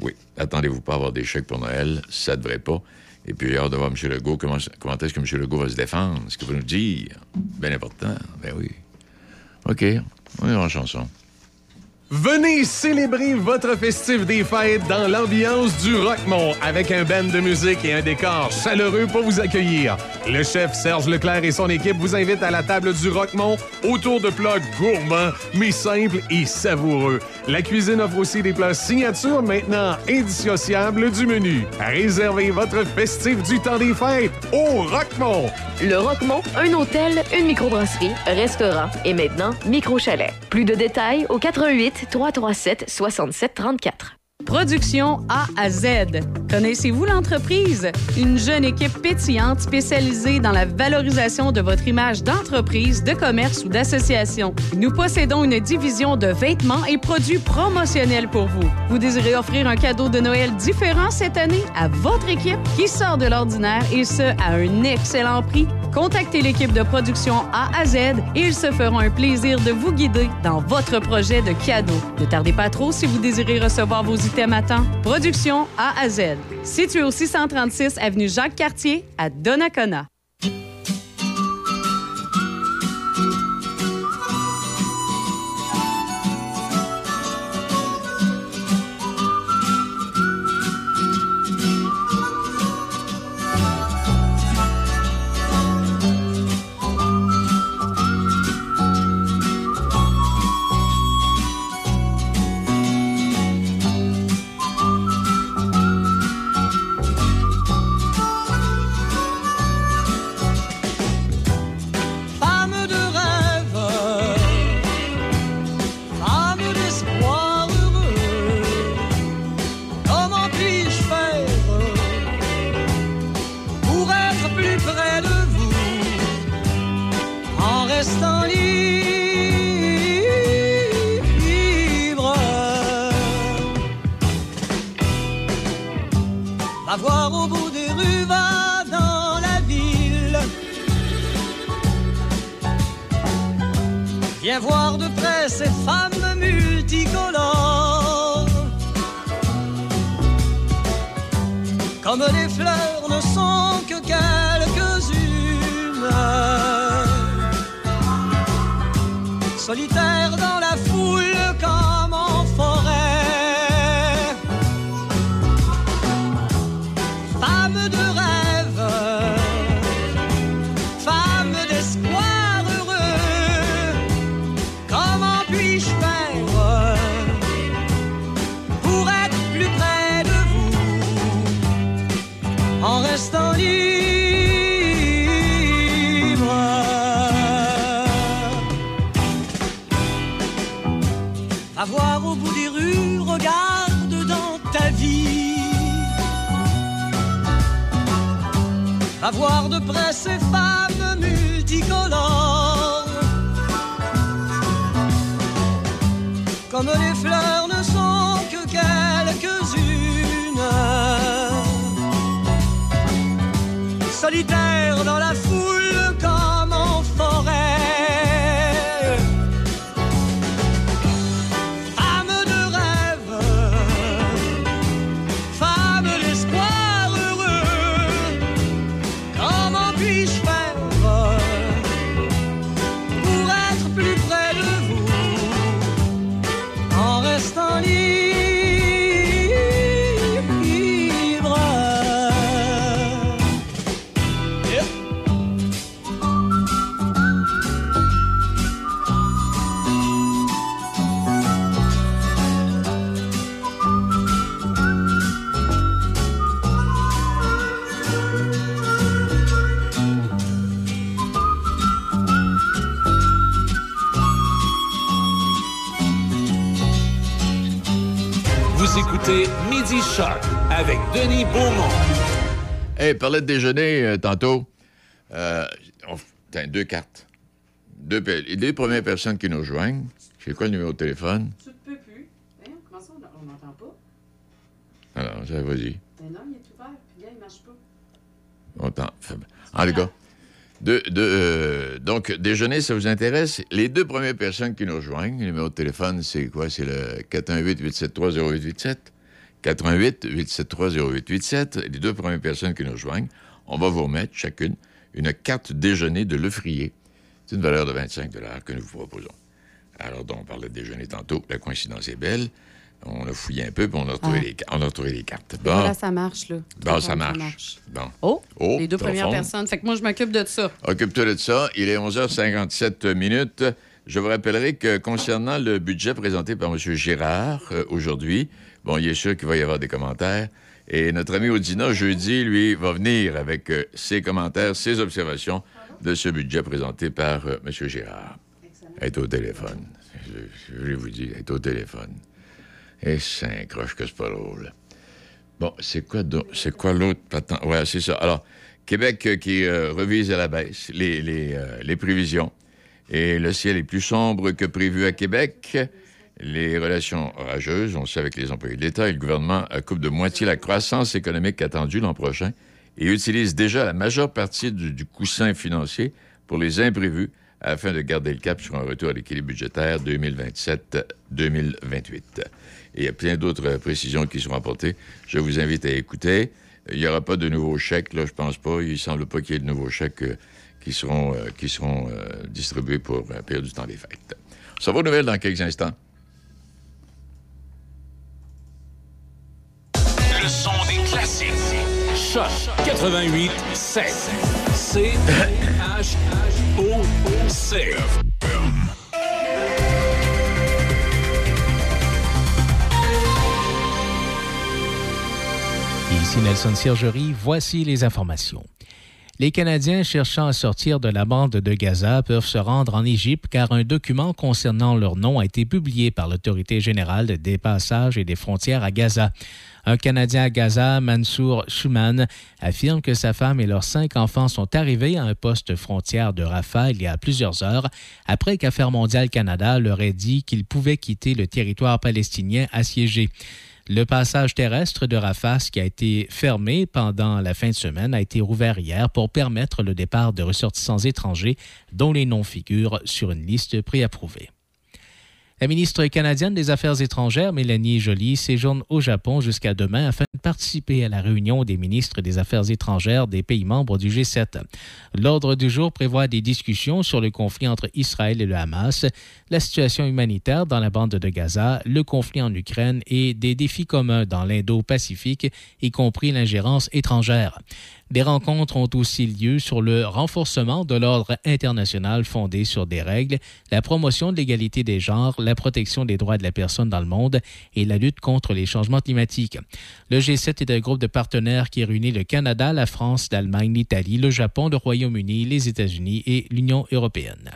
Oui, attendez-vous pas à avoir des chèques pour Noël, ça devrait pas. Et puis, j'ai de voir M. Legault, comment, comment est-ce que M. Legault va se défendre, ce qu'il va nous dire. Bien important, ben oui. OK, on est en chanson.
Venez célébrer votre festif des fêtes dans l'ambiance du Rockmont avec un band de musique et un décor chaleureux pour vous accueillir. Le chef Serge Leclerc et son équipe vous invitent à la table du Rockmont autour de plats gourmands mais simples et savoureux. La cuisine offre aussi des plats signature maintenant indissociables du menu. Réservez votre festif du temps des fêtes au Rockmont.
Le Roquemont, un hôtel, une microbrasserie, restaurant et maintenant micro-chalet. Plus de détails au 88 337 67 34.
Production A à Z. Connaissez-vous l'entreprise? Une jeune équipe pétillante spécialisée dans la valorisation de votre image d'entreprise, de commerce ou d'association. Nous possédons une division de vêtements et produits promotionnels pour vous. Vous désirez offrir un cadeau de Noël différent cette année à votre équipe qui sort de l'ordinaire et ce, à un excellent prix? Contactez l'équipe de production A à Z et ils se feront un plaisir de vous guider dans votre projet de cadeau. Ne tardez pas trop si vous désirez recevoir vos items à temps. Production A à Z. Situé au 636 avenue Jacques-Cartier à Donnacona.
Hey, parlait de déjeuner euh, tantôt. Euh, on- tiens, deux cartes. Deux, les deux premières personnes qui nous rejoignent. C'est quoi le numéro de téléphone?
Tu ne peux plus. Hein, comment ça, on n'entend pas?
Alors, ça, vas-y.
Ben non, il est ouvert, puis là, il marche pas.
On t'en- En tout cas, deux- deux, euh, donc, déjeuner, ça vous intéresse? Les deux premières personnes qui nous rejoignent, le numéro de téléphone, c'est quoi? C'est le 418-873-0887. 418-873-0887. Les deux premières personnes qui nous rejoignent, on va vous remettre chacune une carte déjeuner de Lefrier. C'est une valeur de 25 que nous vous proposons. Alors, donc, on parlait de déjeuner tantôt. La coïncidence est belle. On a fouillé un peu, puis on a retrouvé,
Ah.
les, on a retrouvé les cartes. Bon,
Là, ça marche, là.
bon ça marche. Bon.
Oh,
Oh,
les deux premières
fond.
personnes. Fait que moi, je m'occupe de ça.
Occupe-toi de ça. Il est 11h57 minutes. Je vous rappellerai que concernant le budget présenté par M. Girard euh, aujourd'hui, bon, il est sûr qu'il va y avoir des commentaires. Et notre ami Audina, jeudi, lui, va venir avec euh, ses commentaires, ses observations de ce budget présenté par euh, M. Girard. Elle est au téléphone. Je, vous dire, elle est au téléphone. Et c'est un croche que c'est pas drôle. Bon, c'est quoi, donc- c'est quoi l'autre patent? Ouais, c'est ça. Alors, Québec euh, qui revise à la baisse les, les, les prévisions. Et le ciel est plus sombre que prévu à Québec. Les relations orageuses, on le sait avec les employés de l'État et le gouvernement coupe de moitié la croissance économique attendue l'an prochain et utilise déjà la majeure partie du, coussin financier pour les imprévus afin de garder le cap sur un retour à l'équilibre budgétaire 2027-2028. Et il y a plein d'autres précisions qui seront apportées. Je vous invite à écouter. Il n'y aura pas de nouveaux chèques, là, je pense pas. Il semble pas qu'il y ait de nouveaux chèques euh, qui seront, euh, qui seront euh, distribués pour la période du temps des fêtes. Ça va aux nouvelles dans quelques instants.
Des classiques. Choc 88 7. C H O C.
Ici Nelson Sergerie, voici les informations. Les Canadiens cherchant à sortir de la bande de Gaza peuvent se rendre en Égypte car un document concernant leur nom a été publié par l'Autorité générale des passages et des frontières à Gaza. Un Canadien à Gaza, Mansour Schumann, affirme que sa femme et leurs cinq enfants sont arrivés à un poste frontière de Rafah il y a plusieurs heures après qu'Affaires mondiales Canada leur ait dit qu'ils pouvaient quitter le territoire palestinien assiégé. Le passage terrestre de Rafah, qui a été fermé pendant la fin de semaine, a été rouvert hier pour permettre le départ de ressortissants étrangers dont les noms figurent sur une liste préapprouvée. La ministre canadienne des Affaires étrangères, Mélanie Joly, séjourne au Japon jusqu'à demain afin de participer à la réunion des ministres des Affaires étrangères des pays membres du G7. L'ordre du jour prévoit des discussions sur le conflit entre Israël et le Hamas, la situation humanitaire dans la bande de Gaza, le conflit en Ukraine et des défis communs dans l'Indo-Pacifique, y compris l'ingérence étrangère. Des rencontres ont aussi lieu sur le renforcement de l'ordre international fondé sur des règles, la promotion de l'égalité des genres, la protection des droits de la personne dans le monde et la lutte contre les changements climatiques. Le G7 est un groupe de partenaires qui réunit le Canada, la France, l'Allemagne, l'Italie, le Japon, le Royaume-Uni, les États-Unis et l'Union européenne.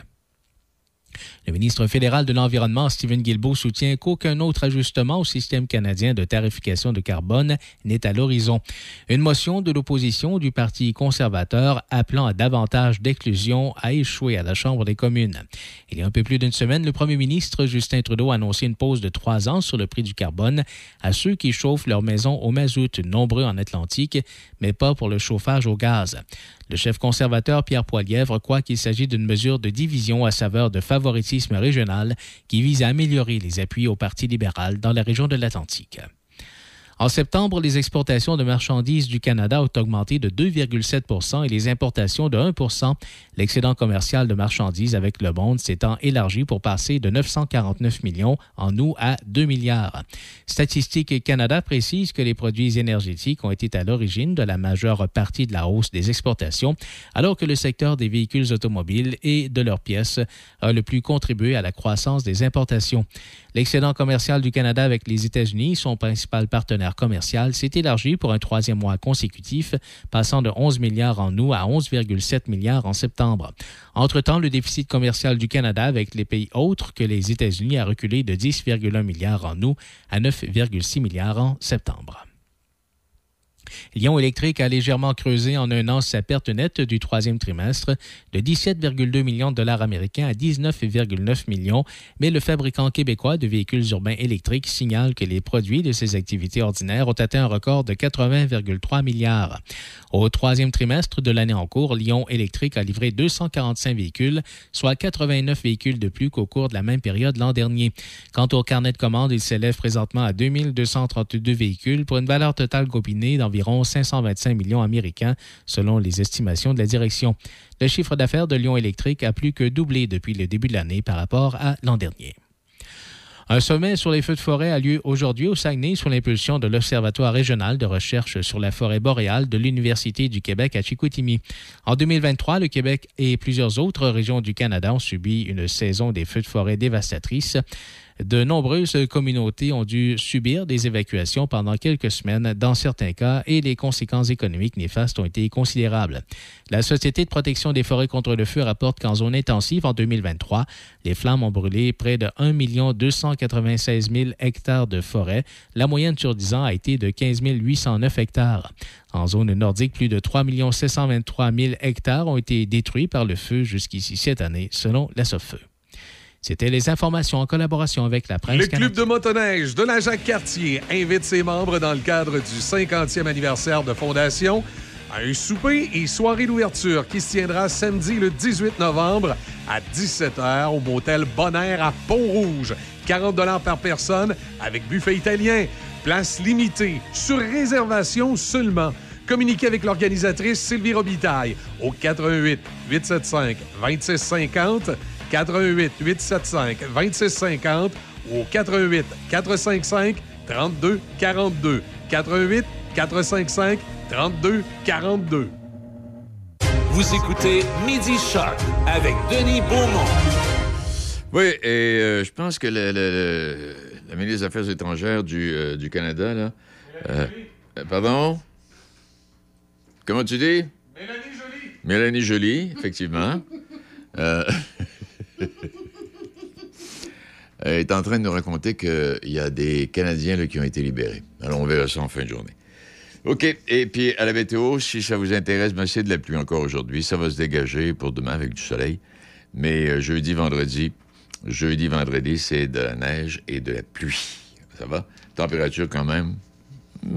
Le ministre fédéral de l'Environnement, Stephen Guilbeault, soutient qu'aucun autre ajustement au système canadien de tarification de carbone n'est à l'horizon. Une motion de l'opposition du Parti conservateur appelant à davantage d'exclusion a échoué à la Chambre des communes. Il y a un peu plus d'une semaine, le premier ministre Justin Trudeau a annoncé une pause de trois ans sur le prix du carbone à ceux qui chauffent leur maison au mazout, nombreux en Atlantique, mais pas pour le chauffage au gaz. Le chef conservateur Pierre Poilièvre croit qu'il s'agit d'une mesure de division à saveur de favoritisme régional qui vise à améliorer les appuis au Parti libéral dans la région de l'Atlantique. En septembre, les exportations de marchandises du Canada ont augmenté de 2,7% et les importations de 1% L'excédent commercial de marchandises avec le monde s'étant élargi pour passer de 949 millions en août à 2 milliards. Statistique Canada précise que les produits énergétiques ont été à l'origine de la majeure partie de la hausse des exportations, alors que le secteur des véhicules automobiles et de leurs pièces a le plus contribué à la croissance des importations. L'excédent commercial du Canada avec les États-Unis, son principal partenaire commercial, s'est élargi pour un troisième mois consécutif, passant de 11 milliards en août à 11,7 milliards en septembre. Entre-temps, le déficit commercial du Canada avec les pays autres que les États-Unis a reculé de 10,1 milliards en août à 9,6 milliards en septembre. Lyon Électrique a légèrement creusé en un an sa perte nette du troisième trimestre de 17,2 millions de dollars américains à 19,9 millions, mais le fabricant québécois de véhicules urbains électriques signale que les produits de ses activités ordinaires ont atteint un record de 80,3 milliards. Au troisième trimestre de l'année en cours, Lyon Électrique a livré 245 véhicules, soit 89 véhicules de plus qu'au cours de la même période l'an dernier. Quant au carnet de commandes, il s'élève présentement à 2232 véhicules pour une valeur totale combinée d'environ 525 millions américains, selon les estimations de la direction. Le chiffre d'affaires de Lyon Électrique a plus que doublé depuis le début de l'année par rapport à l'an dernier. Un sommet sur les feux de forêt a lieu aujourd'hui au Saguenay sous l'impulsion de l'Observatoire régional de recherche sur la forêt boréale de l'Université du Québec à Chicoutimi. En 2023, le Québec et plusieurs autres régions du Canada ont subi une saison des feux de forêt dévastatrices. De nombreuses communautés ont dû subir des évacuations pendant quelques semaines dans certains cas et les conséquences économiques néfastes ont été considérables. La Société de protection des forêts contre le feu rapporte qu'en zone intensive en 2023, les flammes ont brûlé près de 1 296 000 hectares de forêt. La moyenne sur 10 ans a été de 15 809 hectares. En zone nordique, plus de 3 723 000 hectares ont été détruits par le feu jusqu'ici cette année, selon la. C'était les informations en collaboration avec la presse.
Le Club de motoneige de la Jacques-Cartier invite ses membres dans le cadre du 50e anniversaire de fondation à un souper et soirée d'ouverture qui se tiendra samedi le 18 novembre à 17h au motel Bonaire à Pont-Rouge. 40 par personne avec buffet italien. Place limitée, sur réservation seulement. Communiquez avec l'organisatrice Sylvie Robitaille au 88 875 2650 88 875 2650 ou au 88 455 32 42. 88 455 32 42.
Vous écoutez Midi Shark avec Denis Beaumont.
Oui, et euh, je pense que le, le- le- la ministre des Affaires étrangères du, euh, du Canada, là. euh, pardon? Comment tu dis? Mélanie Joly. Mélanie Joly, effectivement. (laughs) (laughs) Euh, est en train de nous raconter qu'il y a des Canadiens qui ont été libérés. Alors, on verra ça en fin de journée. OK. Et puis, à la météo, si ça vous intéresse, ben, c'est de la pluie encore aujourd'hui. Ça va se dégager pour demain avec du soleil. Mais euh, jeudi, vendredi, jeudi, vendredi, c'est de la neige et de la pluie. Ça va? Température quand même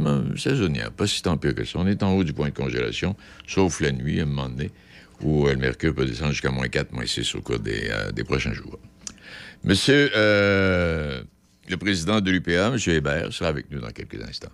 euh, saisonnière, pas si tant pire que ça. On est en haut du point de congélation, sauf la nuit, à un moment donné, où le mercure peut descendre jusqu'à moins 4, moins 6 au cours des, euh, des prochains jours. Monsieur euh, le président de l'UPA, M. Hébert, sera avec nous dans quelques instants.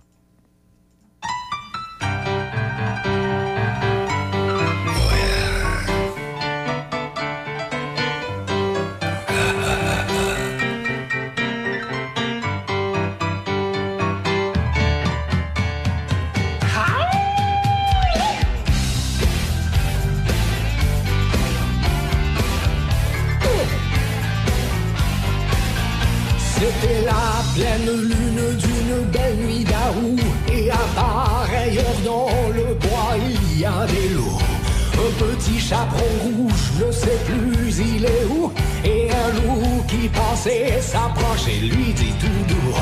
Passait s'approche et lui dit tout doux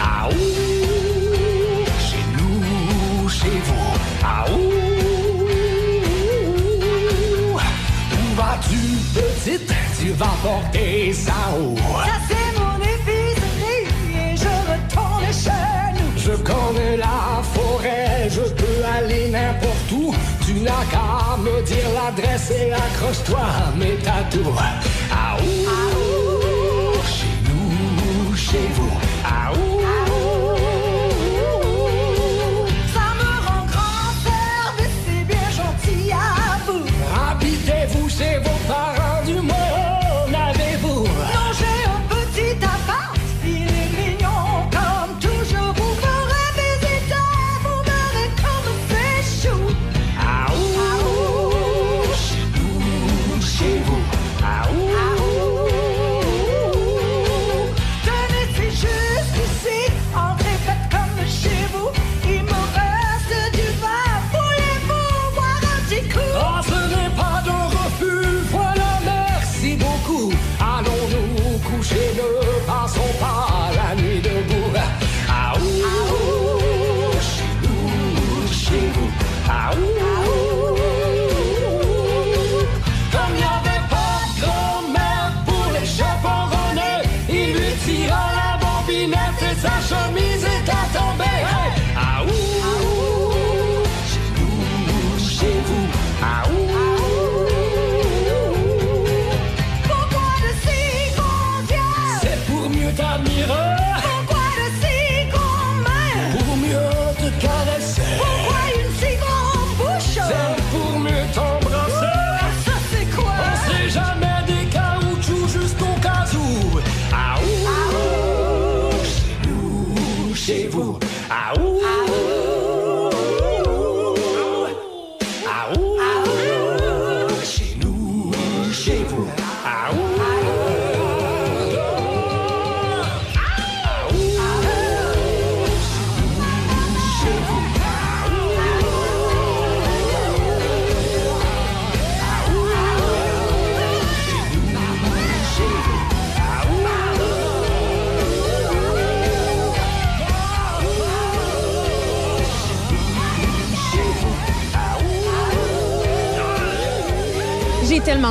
Ah où Chez nous, chez vous Ah où Où vas-tu petite Tu vas porter ça où
Ça c'est mon épicerie et je retourne chez nous.
Je connais la forêt, je peux aller n'importe où. Tu n'as qu'à me dire l'adresse et accroche-toi mes tatous. Ah où Chez nous,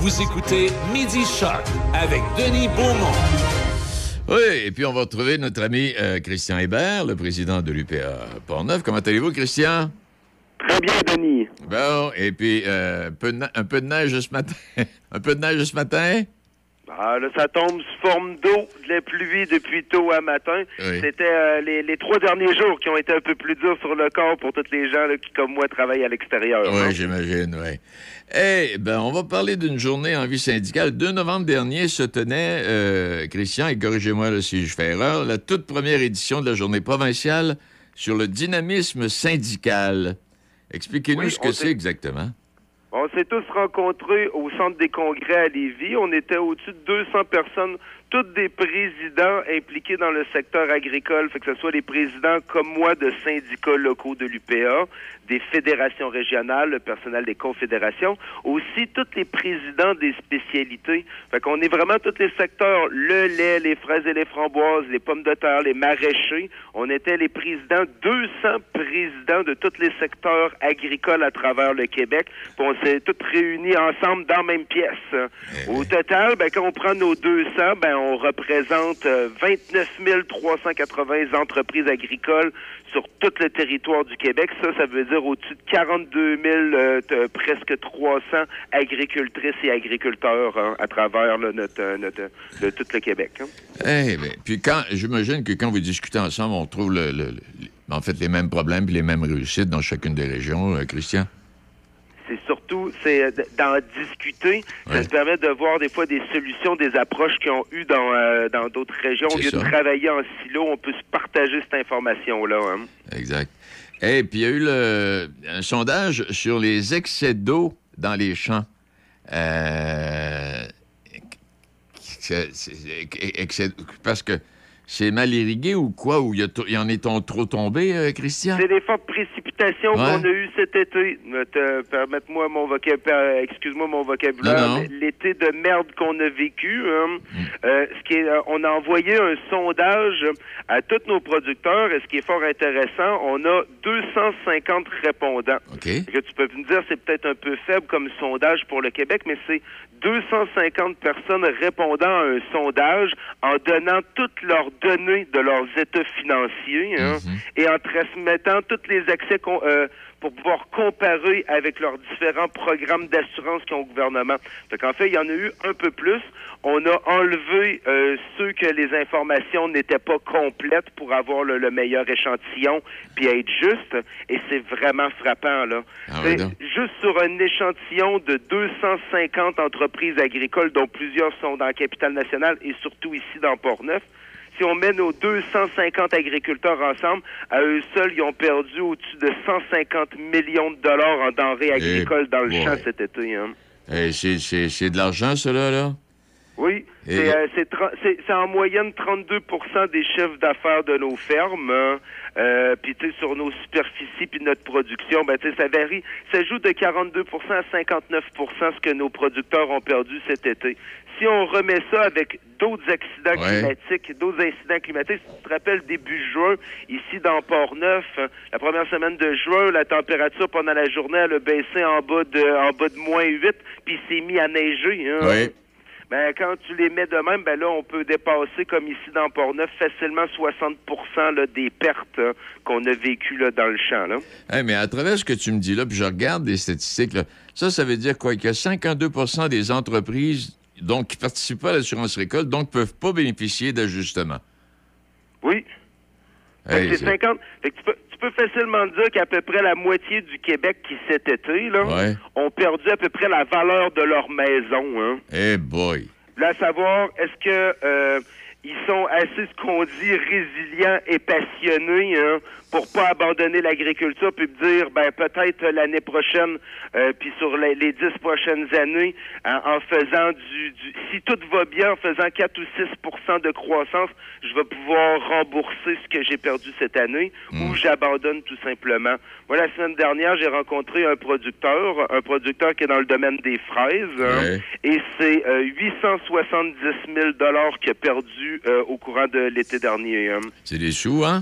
Vous écoutez Midi Shark avec Denis Beaumont.
Oui, et puis on va retrouver notre ami euh, Christian Hébert, le président de l'UPA Portneuf. Comment allez-vous, Christian?
Très bien, Denis.
Bon, et puis euh, un, peu de, ne- un peu de neige ce matin? (laughs) un peu de neige ce matin?
Ah, là, ça tombe sous forme d'eau, de la pluie depuis tôt à matin.
Oui.
C'était euh, les, les trois derniers jours qui ont été un peu plus durs sur le corps pour tous les gens là, qui, comme moi, travaillent à l'extérieur. hein.
Oui, j'imagine, oui. Eh ben, on va parler d'une journée en vie syndicale. 2 novembre dernier se tenait, euh, Christian, et corrigez-moi si je fais erreur, la toute première édition de la journée provinciale sur le dynamisme syndical. Expliquez-nous
Oui,
ce que c'est exactement.
On s'est tous rencontrés au centre des congrès à Lévis. On était au-dessus de 200 personnes, toutes des présidents impliqués dans le secteur agricole, fait que ce soit les présidents comme moi de syndicats locaux de l'UPA, des fédérations régionales, le personnel des confédérations, aussi tous les présidents des spécialités. Fait qu'on est vraiment tous les secteurs, le lait, les fraises et les framboises, les pommes de terre, les maraîchers. On était les présidents, 200 présidents de tous les secteurs agricoles à travers le Québec. Puis on s'est tous réunis ensemble dans la même pièce. Au total, ben, quand on prend nos 200, ben, on représente euh, 29 380 entreprises agricoles sur tout le territoire du Québec. Ça, ça veut dire au-dessus de 42 000, euh, t- presque 300 agricultrices et agriculteurs hein, à travers notre, euh, tout le Québec. hein.
Eh puis quand, j'imagine que quand vous discutez ensemble, on trouve en fait les mêmes problèmes puis les mêmes réussites dans chacune des régions, euh, Christian?
C'est surtout c'est d'en discuter. Ça nous permet de voir des fois des solutions, des approches qu'ils ont eues dans euh, dans d'autres régions. Au lieu de travailler en silo, on peut se partager cette information-là. hein.
Exact. Et puis il y a eu le- un sondage sur les excès d'eau dans les champs. Euh, excès- parce que c'est mal irrigué ou quoi? Ou il y, y en est ton- trop tombé, euh, Christian?
C'est des fortes
Ouais.
qu'on a eues cet été. Euh, te- Permette-moi mon vocabulaire, excuse-moi mon vocabulaire. L'été de merde qu'on a vécu. hein. Euh, ce qui est, euh, on a envoyé un sondage à tous nos producteurs. Et ce qui est fort intéressant, on a 250 répondants. Que tu peux me dire, c'est peut-être un peu faible comme sondage pour le Québec, mais c'est 250 personnes répondant à un sondage en donnant toutes leurs données de leurs états financiers hein, et en transmettant tous les accès qu'on- euh, pour pouvoir comparer avec leurs différents programmes d'assurance qu'ils ont au gouvernement. Fait qu'en fait, il y en a eu un peu plus. On a enlevé euh, ceux que les informations n'étaient pas complètes pour avoir le, le meilleur échantillon puis être juste. Et c'est vraiment frappant, là.
Ah oui, donc.
juste sur un échantillon de 250 entreprises agricoles, dont plusieurs sont dans la capitale nationale et surtout ici dans Port-Neuf. Si on met nos 250 agriculteurs ensemble, à eux seuls, ils ont perdu au-dessus de 150 millions de dollars en denrées agricoles dans le champ cet été. Hein.
Eh, c'est de l'argent, cela, là?
Oui, c'est euh, en moyenne 32% des chiffres d'affaires de nos fermes. hein. Euh, puis tu sais, sur nos superficies puis notre production, ben tu sais, ça varie. Ça joue de 42% à 59% ce que nos producteurs ont perdu cet été. Si on remet ça avec d'autres accidents
Ouais.
climatiques, d'autres incidents climatiques, si tu te rappelles début juin, ici dans Port-Neuf, hein, la première semaine de juin, la température pendant la journée elle a baissé en bas de en bas de moins 8, puis s'est mis à neiger. Hein. Ben, quand tu les mets de même, ben là, on peut dépasser, comme ici dans Port-Neuf, facilement 60 là, des pertes hein, qu'on a vécues là, dans le champ. Là.
Mais à travers ce que tu me dis là, puis je regarde les statistiques, là, ça, ça veut dire quoi? Que 52% des entreprises donc, qui participent pas à l'assurance récolte, donc peuvent pas bénéficier d'ajustement.
Oui.
Hey,
c'est
c'est-
50. Fait que tu, peux, peux facilement dire qu'à peu près la moitié du Québec qui cet été là,
Ouais.
ont perdu à peu près la valeur de leur maison. Hein.
Eh boy!
Là, à savoir, est-ce que euh, ils sont assez, ce qu'on dit, résilients et passionnés hein, pour pas abandonner l'agriculture puis dire, ben peut-être l'année prochaine, euh, puis sur les, les dix prochaines années, en, en faisant du, du, si tout va bien, en faisant 4 ou 6% de croissance, je vais pouvoir rembourser ce que j'ai perdu cette année ou j'abandonne tout simplement. Moi, la semaine dernière, j'ai rencontré un producteur, un producteur qui est dans le domaine des fraises, hein, et c'est euh, 870 000 dollars qu'il a perdu euh, au courant de l'été dernier. hein.
C'est des sous, hein?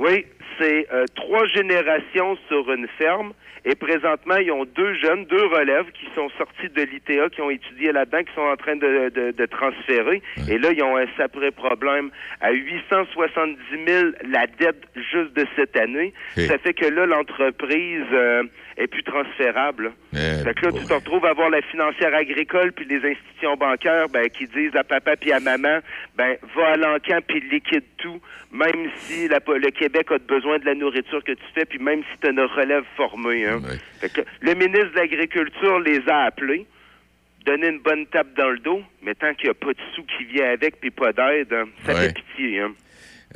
Oui, c'est euh, trois générations sur une ferme. Et présentement, ils ont deux jeunes, deux relèves qui sont sortis de l'ITA, qui ont étudié là-dedans, qui sont en train de, de- de transférer. Et là, ils ont un sacré problème. À 870 000, la dette juste de cette année. Ça fait que là, l'entreprise euh, est plus transférable.
Eh,
Fait que là, tu te retrouves à voir la financière agricole puis les institutions bancaires ben, qui disent à papa puis à maman, ben va à l'encan puis liquide tout, même si la- le Québec a besoin de la nourriture que tu fais, puis même si tu as une relève formée. Hein. Fait que le ministre de l'Agriculture les a appelés, donné une bonne tape dans le dos, mais tant qu'il n'y a pas de sous qui vient avec puis pas d'aide, hein, ça
Ouais.
fait pitié. Hein.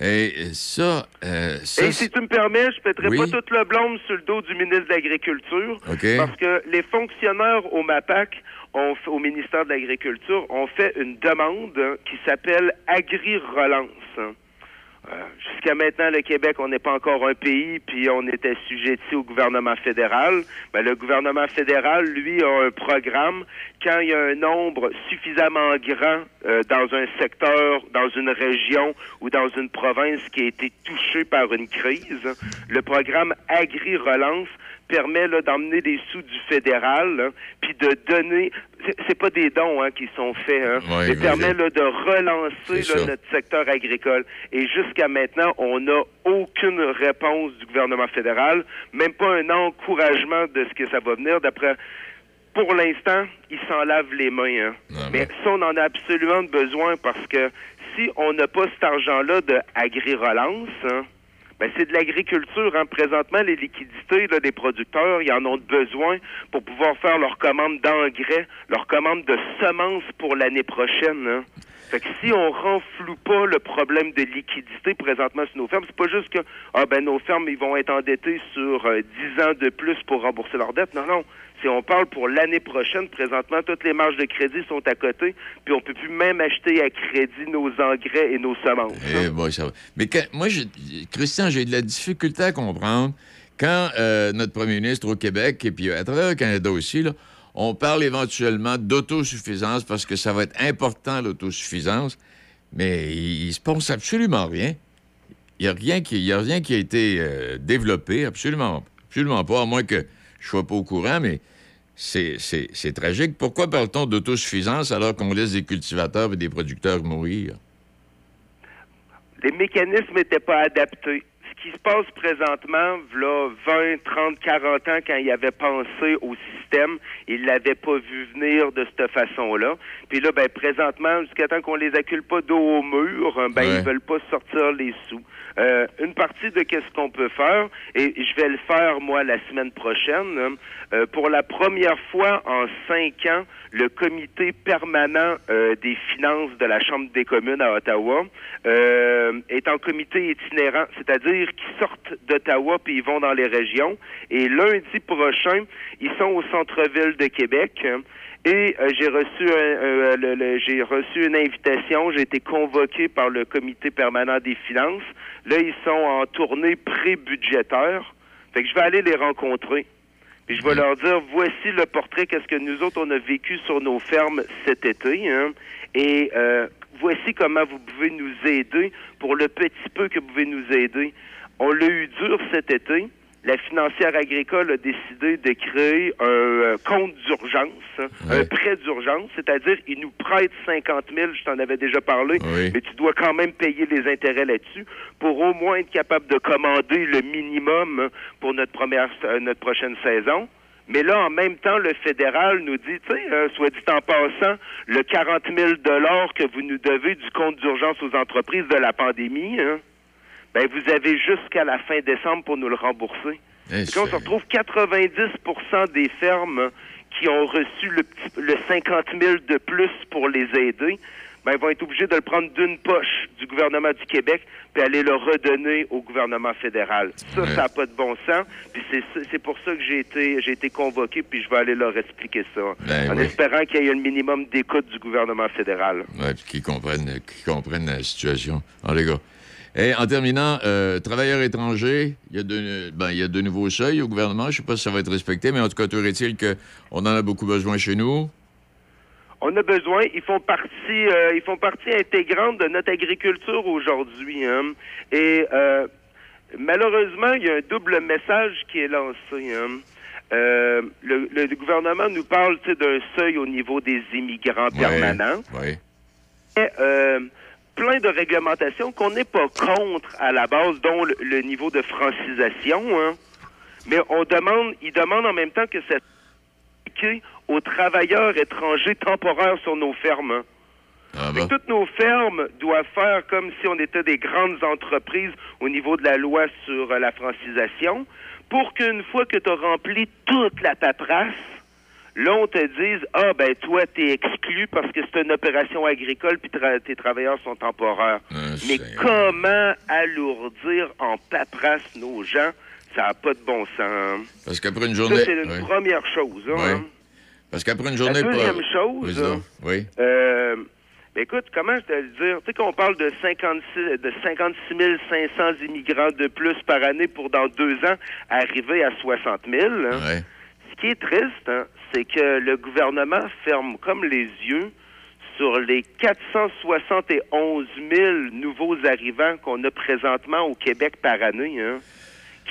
Et ça, euh, ça
Et si tu me permets, je pèterai
Oui.
pas tout le blâme sur le dos du ministre de l'Agriculture.
OK.
Parce que les fonctionnaires au MAPAC, ont au ministère de l'Agriculture, ont fait une demande hein, qui s'appelle Agri-Relance. Euh, Jusqu'à maintenant, le Québec, on n'est pas encore un pays, puis on est assujetti au gouvernement fédéral. Ben, le gouvernement fédéral, lui, a un programme. Quand il y a un nombre suffisamment grand euh, dans un secteur, dans une région ou dans une province qui a été touchée par une crise, le programme Agri-Relance permet là, d'emmener des sous du fédéral, puis de donner. c'est- pas des dons hein, qui sont faits, hein,
Ouais,
mais permet là, de relancer là, notre secteur agricole. Et jusqu'à maintenant, on n'a aucune réponse du gouvernement fédéral, même pas un encouragement de ce que ça va venir. D'après, pour l'instant, ils s'en lavent les mains. hein.
Ah,
Mais ça, on en a absolument besoin parce que si on n'a pas cet argent-là de agri-relance, hein, ben c'est de l'agriculture. Hein. Présentement, les liquidités des producteurs, ils en ont besoin pour pouvoir faire leurs commandes d'engrais, leurs commandes de semences pour l'année prochaine. hein. Fait que si on renfloue pas le problème de liquidité présentement sur nos fermes, c'est pas juste que ah ben nos fermes ils vont être endettés sur euh, 10 ans de plus pour rembourser leurs dettes. Non, non. Si on parle pour l'année prochaine, présentement, toutes les marges de crédit sont à côté, puis on peut plus même acheter à crédit nos engrais et nos semences.
Eh boy, ça va. Mais quand- moi, Christian, j'ai de la difficulté à comprendre quand euh, notre premier ministre au Québec, et puis à travers le Canada aussi, là, on parle éventuellement d'autosuffisance parce que ça va être important, l'autosuffisance, mais il, il se passe absolument rien. Il n'y a, rien qui- il y a rien qui a été euh, développé, absolument, absolument pas, à moins que je sois pas au courant, mais c'est tragique. Pourquoi parle-t-on d'autosuffisance alors qu'on laisse des cultivateurs et des producteurs mourir?
les mécanismes n'étaient pas adaptés. Ce qui se passe présentement, là, 20, 30, 40 ans, quand il avait pensé au système, il l'avait pas vu venir de cette façon-là. Puis là, ben, présentement, jusqu'à temps qu'on les accule pas dos au mur, ben,
Ouais.
ils veulent pas sortir les sous. Euh, une partie de qu'est-ce qu'on peut faire, et je vais le faire, moi, la semaine prochaine, euh, pour la première fois en cinq ans, le comité permanent euh, des finances de la Chambre des communes à Ottawa euh, est en comité itinérant, c'est-à-dire qu'ils sortent d'Ottawa puis ils vont dans les régions. Et lundi prochain, ils sont au centre-ville de Québec. Et euh, j'ai reçu un- euh, le- le- j'ai reçu une invitation, j'ai été convoqué par le comité permanent des finances. Là, ils sont en tournée pré-budgétaire. Fait que je vais aller les rencontrer. Puis je vais leur dire, voici le portrait, qu'est-ce que nous autres, on a vécu sur nos fermes cet été. hein. et euh, voici comment vous pouvez nous aider pour le petit peu que vous pouvez nous aider. On l'a eu dur cet été. La financière agricole a décidé de créer un euh, compte d'urgence, un prêt d'urgence, c'est-à-dire ils nous prêtent 50 000, je t'en avais déjà parlé, mais tu dois quand même payer les intérêts là-dessus pour au moins être capable de commander le minimum pour notre première, euh, notre prochaine saison. Mais là, en même temps, le fédéral nous dit, tu sais, euh, soit dit en passant, le 40 000 que vous nous devez du compte d'urgence aux entreprises de la pandémie, hein, ben vous avez jusqu'à la fin décembre pour nous le rembourser.
Eh,
Puis on se retrouve 90% des fermes qui ont reçu le, petit- le 50 000 de plus pour les aider, ben, vont être obligés de le prendre d'une poche du gouvernement du Québec puis aller le redonner au gouvernement fédéral. Ça, ça n'a pas de bon sens. Puis c'est pour ça que j'ai été j'ai été convoqué puis je vais aller leur expliquer ça.
Ben
en
oui.
espérant qu'il y ait un minimum d'écoute du gouvernement fédéral.
Ouais, puis qu'ils comprennent, qu'ils comprennent la situation. En les gars. Et en terminant, euh, travailleurs étrangers, il y, a de, ben, il y a de nouveaux seuils au gouvernement. Je ne sais pas si ça va être respecté, mais en tout cas, toujours est-il qu'on en a beaucoup besoin chez nous.
On a besoin, ils font partie, euh, ils font partie intégrante de notre agriculture aujourd'hui. hein. Et euh, malheureusement, il y a un double message qui est lancé. hein. Euh, le, le gouvernement nous parle d'un seuil au niveau des immigrants permanents.
Oui.
Et, euh, plein de réglementations qu'on n'est pas contre à la base, dont le, le niveau de francisation. hein. Mais on demande, ils demandent en même temps que ça s'applique aux travailleurs étrangers temporaires sur nos fermes. hein.
Ah
que toutes nos fermes doivent faire comme si on était des grandes entreprises au niveau de la loi sur euh, la francisation, pour qu'une fois que tu as rempli toute la paperasse, là, on te dise, ah, ben, toi, t'es exclu parce que c'est une opération agricole puis tra- tes travailleurs sont temporaires. Mais comment alourdir en paperasse nos gens? Ça n'a pas de bon sens.
Parce qu'après une
Ça,
journée.
c'est une
oui.
première chose. hein.
Oui. Parce qu'après une journée.
La deuxième
pas-
chose,
Oui, ça. Oui.
Euh, ben écoute, comment je te le dire? Tu sais qu'on parle de 56, de 56 500 immigrants de plus par année pour dans deux ans arriver à 60 000. hein. Qui est triste, hein, c'est que le gouvernement ferme comme les yeux sur les 471 000 nouveaux arrivants qu'on a présentement au Québec par année, hein,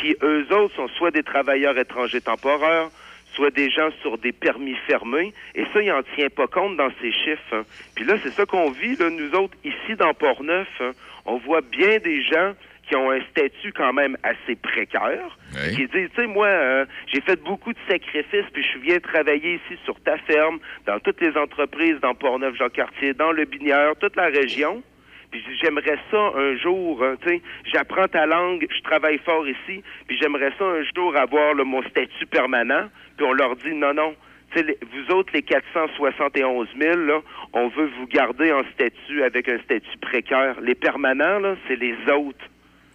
qui eux autres sont soit des travailleurs étrangers temporaires, soit des gens sur des permis fermés, et ça, il n'en tient pas compte dans ces chiffres. hein. Puis là, c'est ça qu'on vit, nous autres, ici dans Port-Neuf, on voit bien des gens qui ont un statut quand même assez précaire, qui disent, tu sais, moi, euh, j'ai fait beaucoup de sacrifices, puis je viens travailler ici sur ta ferme, dans toutes les entreprises, dans Port-Neuf-Jean-Cartier, dans le Binière, toute la région. Puis j'aimerais ça un jour, hein, tu sais, j'apprends ta langue, je travaille fort ici, puis j'aimerais ça un jour avoir là, mon statut permanent. Puis on leur dit, non, non, vous autres, les 471 000, là, on veut vous garder en statut avec un statut précaire. Les permanents, là, c'est les autres.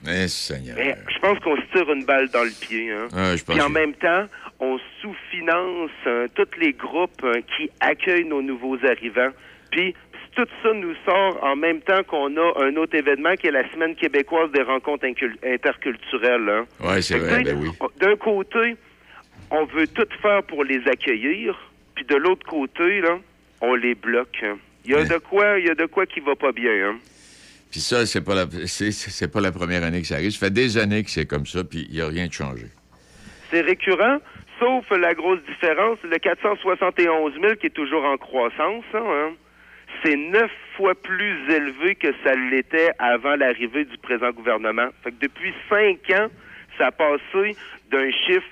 Eh, Seigneur.
Mais je pense qu'on se tire une balle dans le pied. Hein.
Ah, je pense
Puis en
que-
même temps, on sous-finance euh, tous les groupes euh, qui accueillent nos nouveaux arrivants. Puis tout ça nous sort en même temps qu'on a un autre événement qui est la Semaine québécoise des rencontres interculturelles. hein.
Oui, c'est vrai, ben oui.
D'un côté, on veut tout faire pour les accueillir, puis de l'autre côté, là, on les bloque. hein. Il y a de quoi, il y a de quoi qui va pas bien. Hein.
Puis ça, c'est pas la, pas la première année que ça arrive. Ça fait des années que c'est comme ça, puis il n'y a rien de changé.
C'est récurrent, sauf la grosse différence, le 471 000 qui est toujours en croissance, hein, hein, c'est neuf fois plus élevé que ça l'était avant l'arrivée du présent gouvernement. Fait que depuis cinq ans, ça a passé d'un chiffre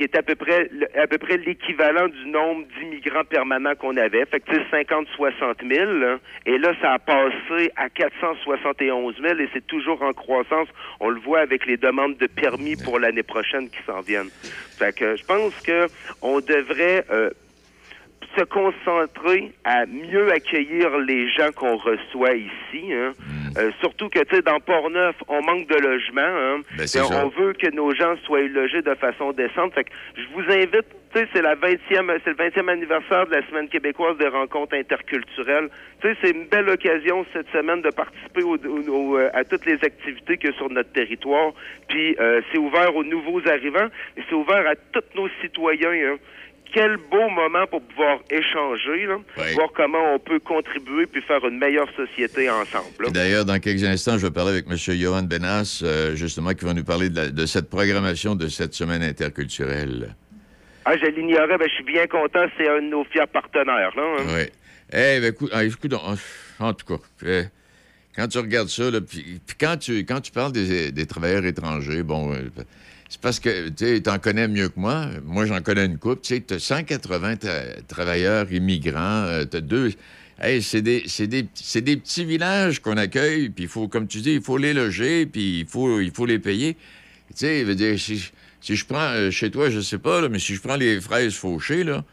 qui est à peu près à peu près l'équivalent du nombre d'immigrants permanents qu'on avait. Fait que tu sais, 50-60 000. là. Et là, ça a passé à 471 000 et c'est toujours en croissance. On le voit avec les demandes de permis pour l'année prochaine qui s'en viennent. Fait que je pense que on devrait euh, se concentrer à mieux accueillir les gens qu'on reçoit ici. hein. Euh, surtout que, tu sais, dans Port-Neuf, on manque de logements. Hein.
Ben,
Et
ça.
on veut que nos gens soient logés de façon décente. Fait que je vous invite, tu sais, c'est la 20e, c'est le 20e anniversaire de la Semaine québécoise des rencontres interculturelles. Tu sais, c'est une belle occasion cette semaine de participer au- au- au- euh, à toutes les activités qu'il y a sur notre territoire. Puis euh, c'est ouvert aux nouveaux arrivants et c'est ouvert à tous nos citoyens. hein. Quel beau moment pour pouvoir échanger, là, voir comment on peut contribuer puis faire une meilleure société ensemble.
D'ailleurs, dans quelques instants, je vais parler avec M. Johan Benas, euh, justement, qui va nous parler de, la- de cette programmation de cette semaine interculturelle.
Ah, je l'ignorais, ben, je suis bien content, c'est un de nos fiers partenaires. Là, hein.
Oui. Eh, ben, écoute, ah, écoute, en, en tout cas, euh, quand tu regardes ça, puis puis quand tu, quand tu parles des, des travailleurs étrangers, bon, euh, c'est parce que, tu en connais mieux que moi. Moi, j'en connais une couple. Tu sais, tu as 180 tra- travailleurs immigrants, tu as deux... Hey, c'est des, c'est des, des petits villages qu'on accueille, puis il faut, comme tu dis, il faut les loger, puis il faut, il faut les payer. Tu sais, je veux dire, si, si je prends euh, chez toi, je sais pas, là, mais si je prends les fraises fauchées, là,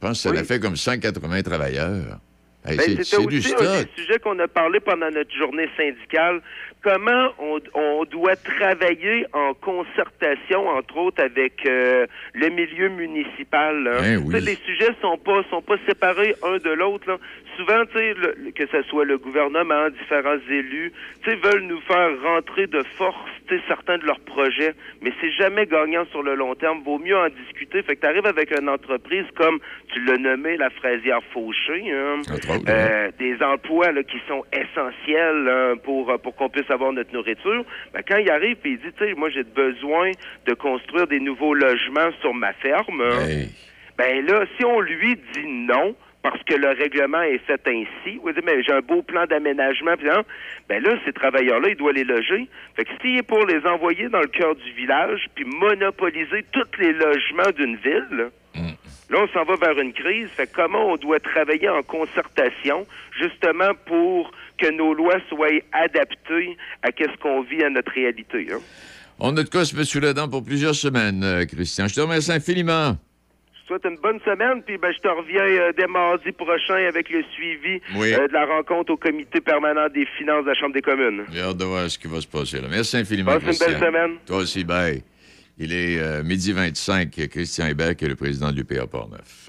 je pense que ça
Oui.
a fait comme 180 travailleurs. Hey,
Ben,
c'est, du
un
stock.
des sujets qu'on a parlé pendant notre journée syndicale. Comment on, on doit travailler en concertation, entre autres, avec euh, le milieu municipal. là.
Ben oui.
Les sujets sont pas sont pas séparés un de l'autre. Souvent, tu sais, le- que ce soit le gouvernement, différents élus, tu sais, veulent nous faire rentrer de force, tu sais, certains de leurs projets, mais c'est jamais gagnant sur le long terme. Vaut mieux en discuter. Fait que tu arrives avec une entreprise comme, tu l'as nommé, la fraisière fauchée, hein, euh, des emplois là, qui sont essentiels hein, pour, euh, pour qu'on puisse avoir notre nourriture. Ben, quand il arrive et il dit, tu sais, moi, j'ai besoin de construire des nouveaux logements sur ma ferme, hein, ben là, si on lui dit non, parce que le règlement est fait ainsi, va dire, mais j'ai un beau plan d'aménagement, puis non, ben là, ces travailleurs-là, il doit les loger. Fait que s'il est pour les envoyer dans le cœur du village, puis monopoliser tous les logements d'une ville, là, Là, on s'en va vers une crise. Fait que comment on doit travailler en concertation, justement pour que nos lois soient adaptées à ce qu'on vit à notre réalité. hein?
On a de quoi se mettre sous la dent pour plusieurs semaines, euh, Christian. Je te remercie infiniment.
Te souhaite une bonne semaine, puis ben, je te reviens euh, dès mardi prochain avec le suivi
Oui.
euh, de la rencontre au comité permanent des finances de la Chambre des communes.
J'ai hâte de voir ce qui va se passer là. Merci infiniment,
Passe une
Christian.
belle semaine.
Toi aussi, bye. Il est euh, midi 25. Christian Hébert, est le président de l'UPA Portneuf.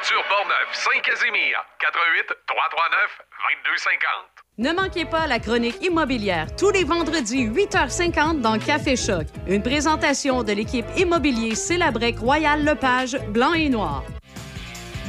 Portneuf, Saint-Casimir, 88 339 2250.
Ne manquez pas la chronique immobilière tous les vendredis 8h50 dans Café Choc. Une présentation de l'équipe immobilier Célabrec Royal Lepage blanc et noir.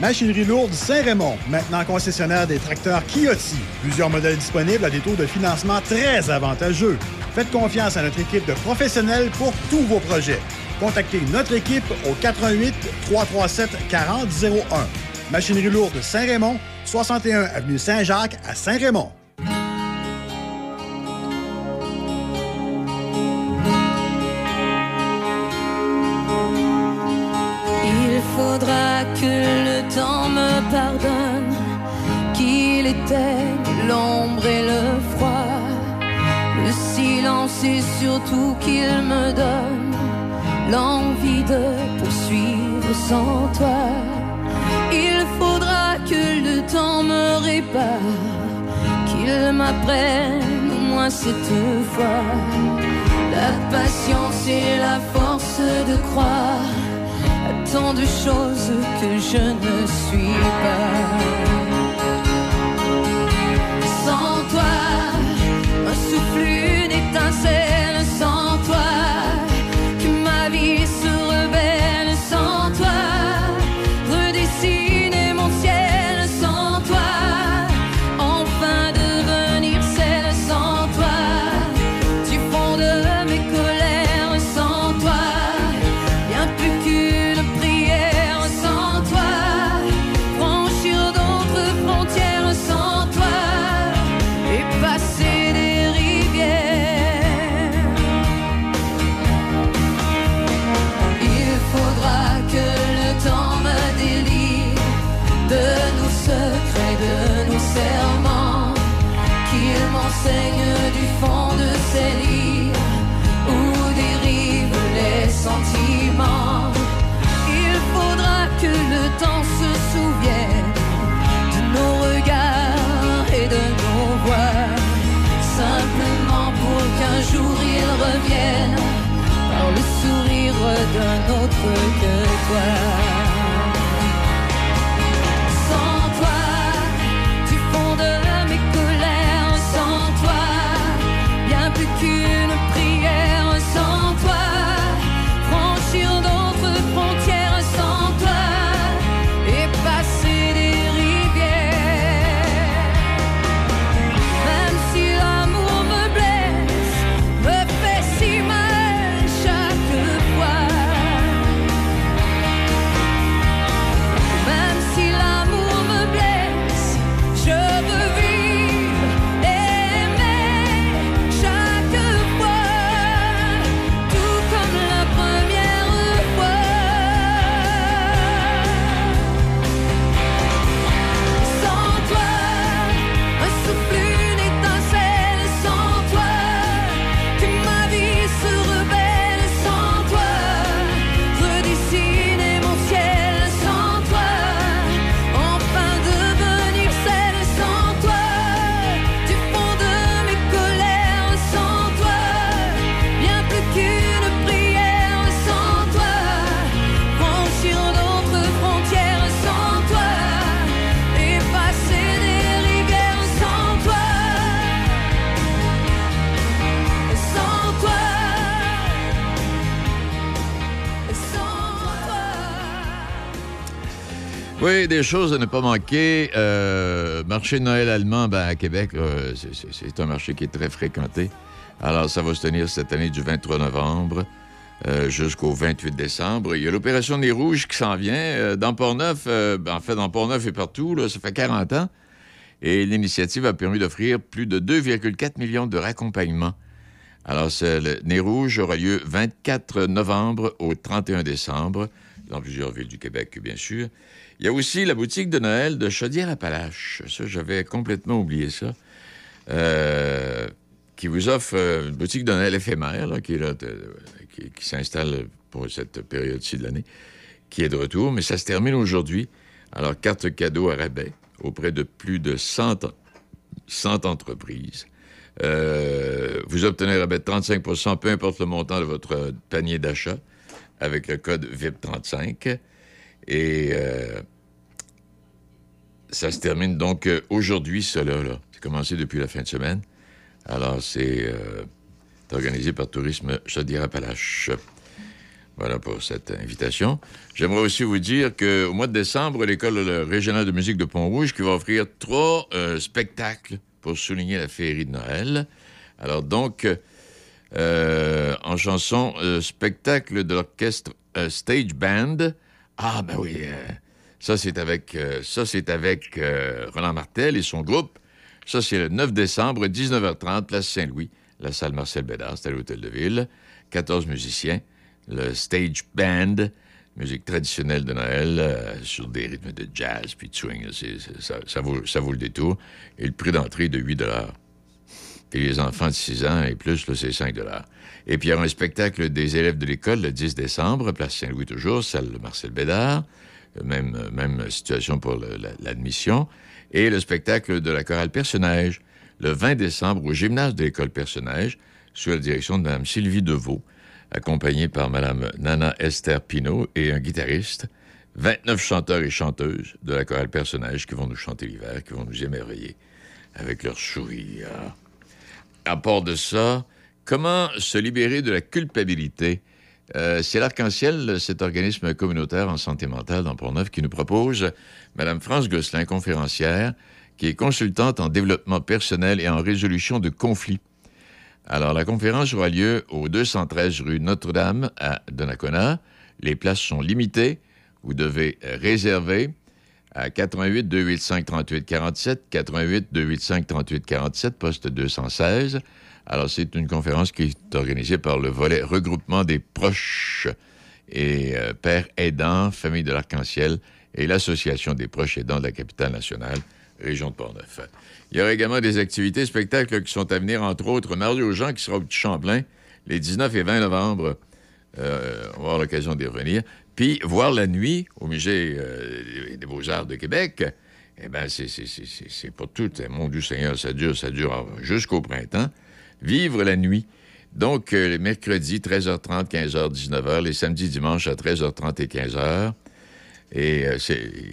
Machinerie lourde Saint-Raymond, maintenant concessionnaire des tracteurs Kioti. Plusieurs modèles disponibles à des taux de financement très avantageux. Faites confiance à notre équipe de professionnels pour tous vos projets. Contactez notre équipe au 88 337 4001. Machinerie lourde Saint-Raymond, 61 avenue Saint-Jacques à Saint-Raymond.
Il faudra que le temps me pardonne qu'il était l'ombre et le froid, le silence et surtout qu'il me donne l'envie de poursuivre sans toi. Il faudra que le temps me répare, qu'il m'apprenne au moins cette fois la patience et la force de croire à tant de choses que je ne suis pas. Sans toi, un souffle, d'un autre que toi.
Oui, des choses à ne pas manquer. Euh, marché Noël allemand ben, à Québec, c'est- un marché qui est très fréquenté. Alors, ça va se tenir cette année du 23 novembre euh, jusqu'au 28 décembre. Il y a l'opération des Rouges qui s'en vient. euh, dans Port-Neuf, ben, en fait, dans Port-Neuf et partout, là, ça fait 40 ans. Et l'initiative a permis d'offrir plus de 2,4 millions de raccompagnements. Alors, le Nez Rouge aura lieu 24 novembre au 31 décembre, dans plusieurs villes du Québec, bien sûr. Il y a aussi la boutique de Noël de Chaudière-Appalaches. Ça, j'avais complètement oublié ça. Euh, qui vous offre euh, une boutique de Noël éphémère, qui, qui, s'installe pour cette période-ci de l'année, qui est de retour, mais ça se termine aujourd'hui. Alors, carte cadeau à rabais auprès de plus de 100, en- 100 entreprises. Euh, vous obtenez rabais de 35% peu importe le montant de votre panier d'achat, avec le code VIP35. Et euh, ça se termine donc euh, aujourd'hui, cela. Là. C'est commencé depuis la fin de semaine. Alors, c'est euh, organisé par Tourisme Chaudière-Appalaches. Voilà pour cette invitation. J'aimerais aussi vous dire qu'au mois de décembre, l'École régionale de musique de Pont-Rouge qui va offrir trois spectacles pour souligner la féerie de Noël. Alors donc, euh, en chanson, euh, spectacle de l'orchestre euh, Stage Band. Ah ben oui, ça c'est avec, ça Roland Martel et son groupe. Ça c'est le 9 décembre, 19h30, place Saint-Louis, la salle Marcel Bédard, c'est à l'Hôtel de Ville. 14 musiciens, le Stage Band, musique traditionnelle de Noël, sur des rythmes de jazz puis de swing. Ça, vaut, le détour. Et le prix d'entrée de 8 et les enfants de 6 ans et plus, c'est 5 Et puis, il y aura un spectacle des élèves de l'école le 10 décembre, place Saint-Louis toujours, salle Marcel Bédard. Euh, Même, euh, même situation pour l'admission. Et le spectacle de la chorale Personnage le 20 décembre au gymnase de l'école Personnage, sous la direction de Mme Sylvie Deveau, accompagnée par Mme Nana Esther Pinault et un guitariste. 29 chanteurs et chanteuses de la chorale Personnage qui vont nous chanter l'hiver, qui vont nous émerveiller avec leur sourire. À part de ça, comment se libérer de la culpabilité? Euh, c'est l'Arc-en-Ciel, cet organisme communautaire en santé mentale dans Port-Neuf, qui nous propose Mme France Gosselin, conférencière, qui est consultante en développement personnel et en résolution de conflits. Alors, la conférence aura lieu au 213 rue Notre-Dame à Donnacona. Les places sont limitées. Vous devez réserver à 88 285 38 47, 88 285 38 47, poste 216. Alors, c'est une conférence qui est organisée par le volet regroupement des proches et euh, pères aidants, famille de l'Arc-en-Ciel et l'Association des proches aidants de la capitale nationale, région de Portneuf. Il y aura également des activités, spectacles qui sont à venir, entre autres, Mario Jean qui sera au Petit Champlain les 19 et 20 novembre. Euh, on va avoir l'occasion d'y revenir. Puis, voir la nuit au Musée euh, des Beaux-Arts de Québec, eh bien, c'est- pas tout. hein. Mon Dieu Seigneur, ça dure, ça dure jusqu'au printemps. Vivre la nuit. Donc, euh, les mercredis, 13h30, 15h, 19h. Les samedis, dimanches, à 13h30 et 15h. Et euh,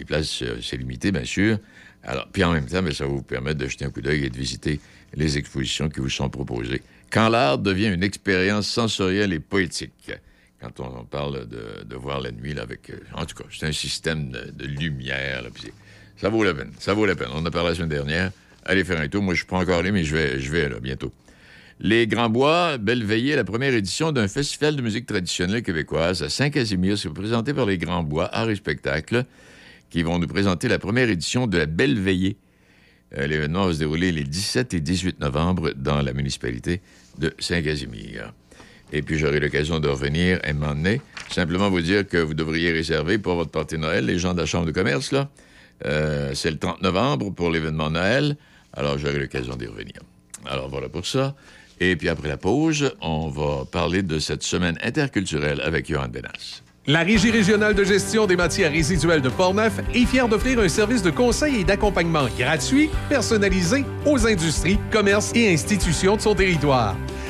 places, euh, c'est limité, bien sûr. Alors, puis en même temps, ben, ça va vous permettre de jeter un coup d'œil et de visiter les expositions qui vous sont proposées. Quand l'art devient une expérience sensorielle et poétique. Quand on, parle de, voir la nuit, là, avec. euh, en tout cas, c'est un système de, lumière. là, ça vaut la peine. Ça vaut la peine. On en a parlé la semaine dernière. Allez faire un tour. Moi, je suis pas encore allé, mais je vais, je là, bientôt. Les Grands Bois, belle veillée, la première édition d'un festival de musique traditionnelle québécoise à Saint-Casimir. C'est présenté par les Grands Bois, Art et Spectacle, qui vont nous présenter la première édition de la Belle Veillée. Euh, L'événement va se dérouler les 17 et 18 novembre dans la municipalité de Saint-Casimir. Et puis, j'aurai l'occasion de revenir et m'emmener. Simplement vous dire que vous devriez réserver pour votre partie Noël, les gens de la Chambre de commerce, là. Euh, c'est le 30 novembre pour l'événement Noël. Alors, j'aurai l'occasion d'y revenir. Alors, voilà pour ça. Et puis, après la pause, on va parler de cette semaine interculturelle avec Johan Benas.
La Régie régionale de gestion des matières résiduelles de Portneuf est fière d'offrir un service de conseil et d'accompagnement gratuit, personnalisé aux industries, commerces et institutions de son territoire.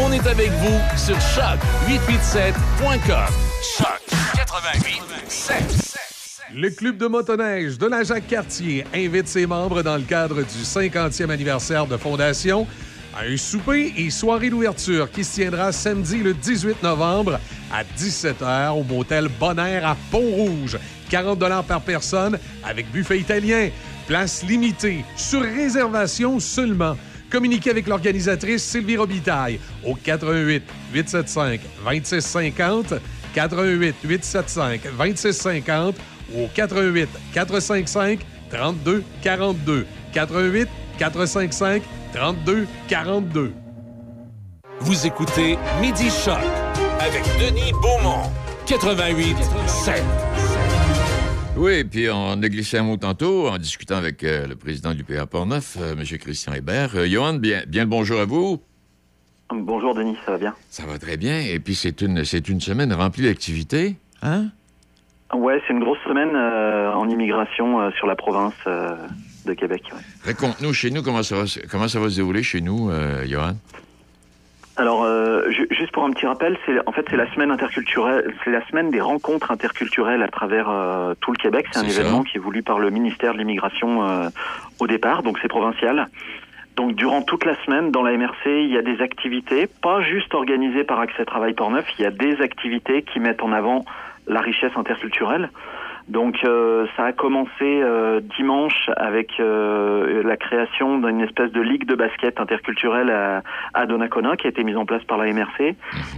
On est avec vous sur choc887.com. Choc 88
Le Club de motoneige de la Jacques-Cartier invite ses membres dans le cadre du 50e anniversaire de fondation à un souper et soirée d'ouverture qui se tiendra samedi le 18 novembre à 17h au motel Bonaire à Pont-Rouge. 40 par personne avec buffet italien. Place limitée, sur réservation seulement. Communiquez avec l'organisatrice Sylvie Robitaille au 88 875 2650 88 875 2650 ou au 88 455 32 42 88 455 32 42.
Vous écoutez Midi Choc avec Denis Beaumont. 88 7.
Oui, puis on a glissé un mot tantôt en discutant avec euh, le président du PA Portneuf, euh, M. Christian Hébert. Euh, Johan, bien, bien le bonjour à vous.
Bonjour Denis, ça va bien?
Ça va très bien. Et puis c'est une, c'est une semaine remplie d'activités. Hein?
Ouais, c'est une grosse semaine euh, en immigration sur la province de Québec. ouais.
Raconte-nous chez nous comment ça va, se- comment ça va se dérouler chez nous, Johan?
Alors, euh, ju- juste pour un petit rappel, c'est en fait c'est la semaine interculturelle, c'est la semaine des rencontres interculturelles à travers euh, tout le Québec. C'est un
ça.
événement qui est voulu par le ministère de l'immigration euh, au départ, donc c'est provincial. Donc durant toute la semaine, dans la MRC, il y a des activités, pas juste organisées par Accès Travail Portneuf, il y a des activités qui mettent en avant la richesse interculturelle. Donc euh, ça a commencé euh, dimanche avec euh, la création d'une espèce de ligue de basket interculturelle à, à Donnacona qui a été mise en place par la MRC.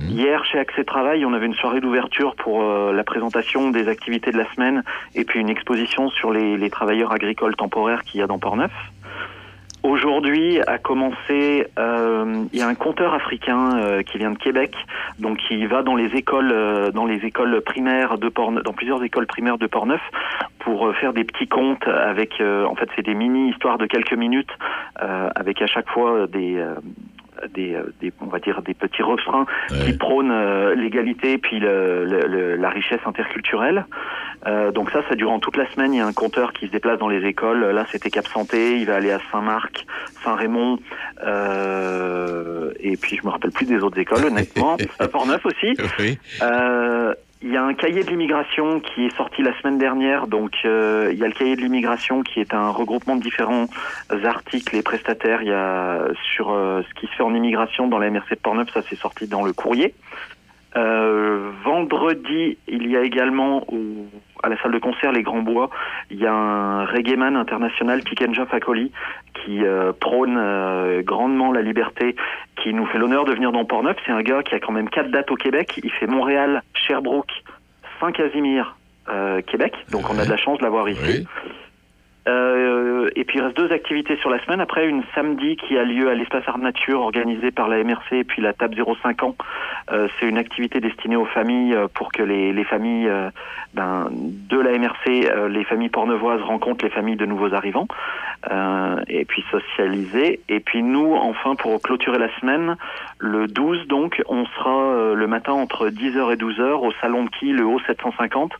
Hier chez Accès Travail, on avait une soirée d'ouverture pour euh, la présentation des activités de la semaine et puis une exposition sur les, les travailleurs agricoles temporaires qu'il y a dans Portneuf. Aujourd'hui a commencé, euh, il y a un conteur africain euh, qui vient de Québec, donc qui va dans les écoles, euh, dans les écoles primaires de Portneuf, dans plusieurs écoles primaires de Portneuf, pour euh, faire des petits contes avec, euh, en fait, c'est des mini histoires de quelques minutes, euh, avec à chaque fois des des, euh, des, on va dire des petits refrains qui prônent euh, l'égalité puis le, le- le- la richesse interculturelle. Euh, donc ça, ça durant toute la semaine. Il y a un compteur qui se déplace dans les écoles. Là, c'était Cap Santé. Il va aller à Saint-Marc, Saint-Raymond, euh, et puis je me rappelle plus des autres écoles, honnêtement. (laughs) Port-Neuf aussi. Euh, il y a un cahier de l'immigration qui est sorti la semaine dernière. Donc, euh, il y a le cahier de l'immigration qui est un regroupement de différents articles et prestataires. Il y a sur euh, ce qui se fait en immigration dans la MRC de Portneuf, ça s'est sorti dans le courrier. Euh, vendredi, il y a également au- à la salle de concert Les Grands Bois, il y a un reggaeman international, Pikenja Fakoli, qui euh, prône euh, grandement la liberté, qui nous fait l'honneur de venir dans Portneuf. C'est un gars qui a quand même quatre dates au Québec. Il fait Montréal, Sherbrooke, Saint-Casimir, euh, Québec. Donc on a de la chance de l'avoir ici. Euh, et puis il reste deux activités sur la semaine. Après, une samedi qui a lieu à l'espace Art Nature organisée par la MRC et puis la table 05 ans. Euh, c'est une activité destinée aux familles euh, pour que les, les familles ben, de la MRC, les familles pornevoises rencontrent les familles de nouveaux arrivants et puis socialiser. Et puis nous, enfin, pour clôturer la semaine, le 12 donc, on sera le matin entre 10h et 12h au salon de qui, le haut 750,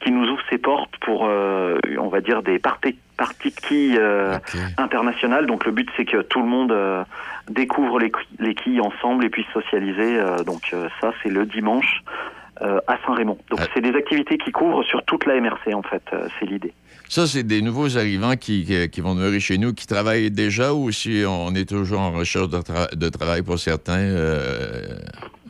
qui nous ouvre ses portes pour, on va dire, des parties de quilles euh, internationales. Donc le but c'est que tout le monde euh, découvre les, les quilles ensemble et puisse socialiser. euh, donc euh, ça c'est le dimanche à Saint-Raymond. Donc c'est des activités qui couvrent sur toute la MRC en fait. c'est l'idée.
Ça, c'est des nouveaux arrivants qui, qui, qui vont demeurer chez nous, qui travaillent déjà ou si on est toujours en recherche de, tra- de travail pour certains?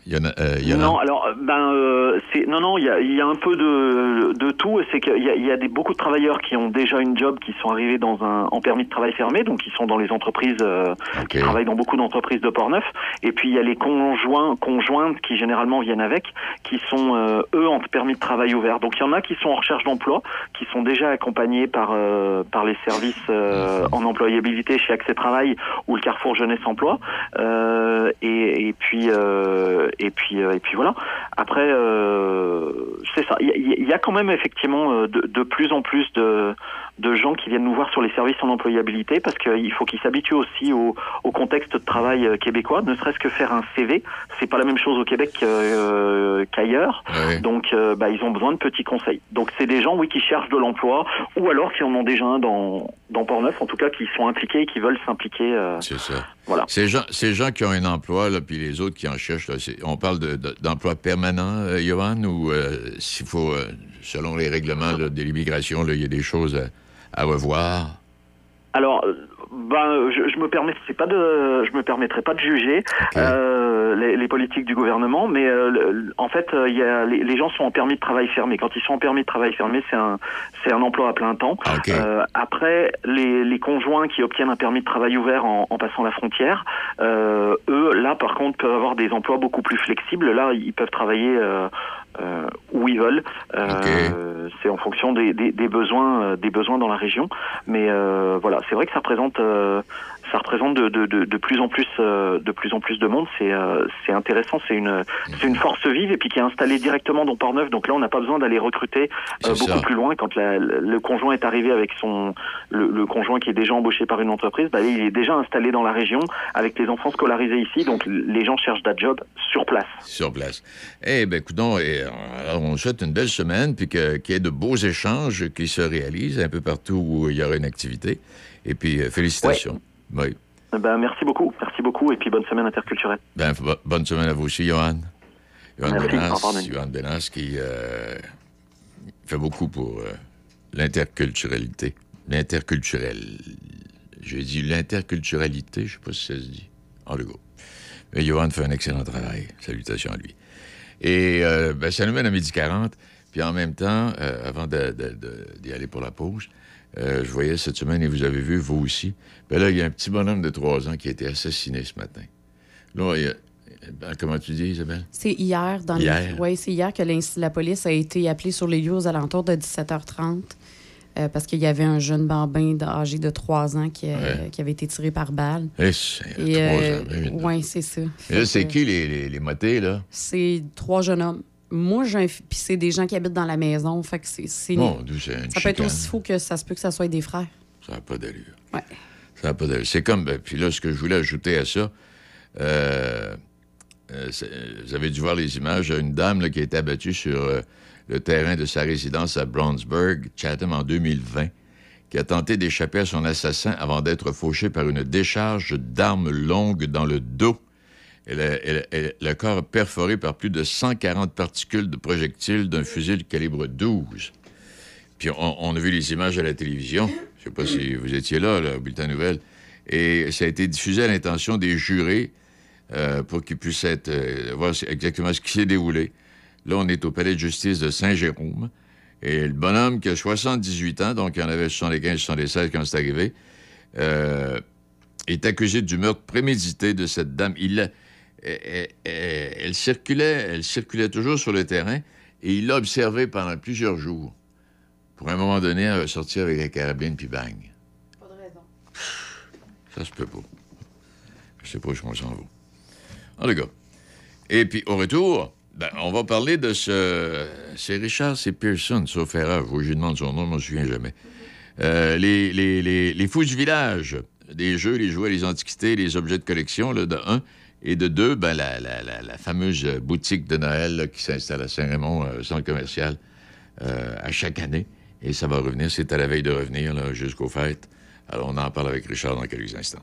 Il y en a. euh, il y en a-
Non, alors euh, Ben, euh, c'est non, non, il y a, il y a un peu de, de tout. C'est qu'il y a, il y a des, beaucoup de travailleurs qui ont déjà une job, qui sont arrivés dans un en permis de travail fermé, donc qui sont dans les entreprises, euh, qui travaillent dans beaucoup d'entreprises de Portneuf. Et puis il y a les conjoints, conjointes qui généralement viennent avec, qui sont euh, eux en permis de travail ouvert. Donc il y en a qui sont en recherche d'emploi, qui sont déjà accompagnés par euh, par les services euh, en employabilité chez Accès Travail ou le Carrefour Jeunesse Emploi. Euh, et, et puis euh, et puis euh, et puis voilà. Après, euh, c'est ça. Il y, a- quand même effectivement euh, de, de plus en plus de, de gens qui viennent nous voir sur les services en employabilité parce qu'il faut qu'ils s'habituent aussi au, au contexte de travail euh, québécois. Ne serait-ce que faire un CV, c'est pas la même chose au Québec euh, qu'ailleurs. Donc, euh, bah, ils ont besoin de petits conseils. Donc, c'est des gens, oui, qui cherchent de l'emploi ou alors qui en ont déjà un dans dans Portneuf, en tout cas, qui sont impliqués et qui veulent s'impliquer. euh,
C'est ça.
Voilà.
Ces gens, ces gens qui ont un emploi, là, puis les autres qui en cherchent, là, on parle de- de- d'emploi permanent, euh, Johan, ou euh, s'il faut, euh, selon les règlements là, de l'immigration, il y a des choses à, à revoir.
Alors, euh, ben, je, je me permets, c'est pas de, je me permettrai pas de juger euh, les, les politiques du gouvernement, mais euh, en fait, il les, les gens sont en permis de travail fermé. Quand ils sont en permis de travail fermé, c'est un, c'est un emploi à plein temps. Euh, après, les, les conjoints qui obtiennent un permis de travail ouvert en, en passant la frontière, eux, là, par contre, peuvent avoir des emplois beaucoup plus flexibles. Là, ils peuvent travailler. Euh, où ils veulent. Euh, C'est en fonction des, des, des besoins, euh, des besoins dans la région. Mais euh, voilà, c'est vrai que ça représente, euh, ça représente de, de, de, de plus en plus, euh, de plus en plus de monde. C'est euh, c'est intéressant. C'est une, c'est une force vive et puis qui est installée directement dans Portneuf. Donc là, on n'a pas besoin d'aller recruter euh, beaucoup
ça.
plus loin. Quand la- le conjoint est arrivé avec son, le, le conjoint qui est déjà embauché par une entreprise, bah, il est déjà installé dans la région avec les enfants scolarisés ici. Donc les gens cherchent d'un job sur place.
Sur place. Eh bien, écoutons, et, on souhaite une belle semaine, puis qu'il y ait de beaux échanges qui se réalisent un peu partout où il y aura une activité. Et puis, félicitations. Oui.
Ben, merci beaucoup, merci beaucoup, et puis bonne semaine interculturelle.
Ben, bo- bonne semaine à vous aussi, Johan. Johan. Benas. Johan Benas qui euh, fait beaucoup pour euh, l'interculturalité. L'interculturel. J'ai dit l'interculturalité, je sais pas si ça se dit. En go. Mais Johan fait un excellent travail. Salutations à lui. Et euh, ben, ça nous mène à midi 40. Puis en même temps, euh, avant d'y aller pour la pause, euh, je voyais cette semaine, et vous avez vu, vous aussi, ben là, il y a un petit bonhomme de 3 ans qui a été assassiné ce matin. Là, il y a- ben, comment tu dis, Isabelle?
C'est hier, dans
Hier.
Les... Oui, c'est hier que la police a été appelée sur les lieux aux alentours de 17h30 euh, parce qu'il y avait un jeune bambin âgé de 3 ans qui, euh, qui avait été tiré par balle.
Eh,
Et,
trois
euh, ouais, c'est ça.
Mais
Fait
là, c'est
que
qui les, les, les motés, là?
C'est trois jeunes hommes. Moi, j'ai Puis c'est des gens qui habitent dans la maison. Fait que c'est...
une
Ça peut être aussi fou que ça se peut que ça soit des frères.
Ça n'a pas d'allure.
Ouais.
Ça n'a pas d'allure. C'est comme... ben, puis là, ce que je voulais ajouter à ça, euh, euh, vous avez dû voir les images d'une dame là, qui a été abattue sur euh, le terrain de sa résidence à Brownsburg, Chatham, en 2020, qui a tenté d'échapper à son assassin avant d'être fauchée par une décharge d'armes longues dans le dos. Le corps perforé par plus de 140 particules de projectiles d'un fusil de calibre 12. Puis on, on a vu les images à la télévision. Je sais pas si vous étiez là, là, au bulletin nouvelle. Et ça a été diffusé à l'intention des jurés euh, pour qu'ils puissent être, euh, voir exactement ce qui s'est déroulé. Là, on est au palais de justice de Saint-Jérôme. Et le bonhomme qui a 78 ans, donc il en avait 75, 76 quand c'est arrivé, euh, est accusé du meurtre prémédité de cette dame. Il elle, circulait, elle circulait toujours sur le terrain et il l'a observée pendant plusieurs jours. Pour un moment donné, elle va sortir avec la carabine puis bang.
Pas de raison.
Ça se peut pas. Je sais pas où on s'en va. En tout cas. Et puis, au retour, ben, on va parler de ce... C'est Richard, c'est Pearson, sauf erreur. Que je lui demande son nom, je m'en souviens jamais. Euh, les, les, les, les fous du village. Des jeux, les jouets, les antiquités, les objets de collection, là, de un. Et de deux, ben, la, la, fameuse boutique de Noël qui s'installe à Saint-Raymond, euh, centre commercial, euh, à chaque année. Et ça va revenir. C'est à la veille de revenir jusqu'aux fêtes. Alors, on en parle avec Richard dans quelques instants.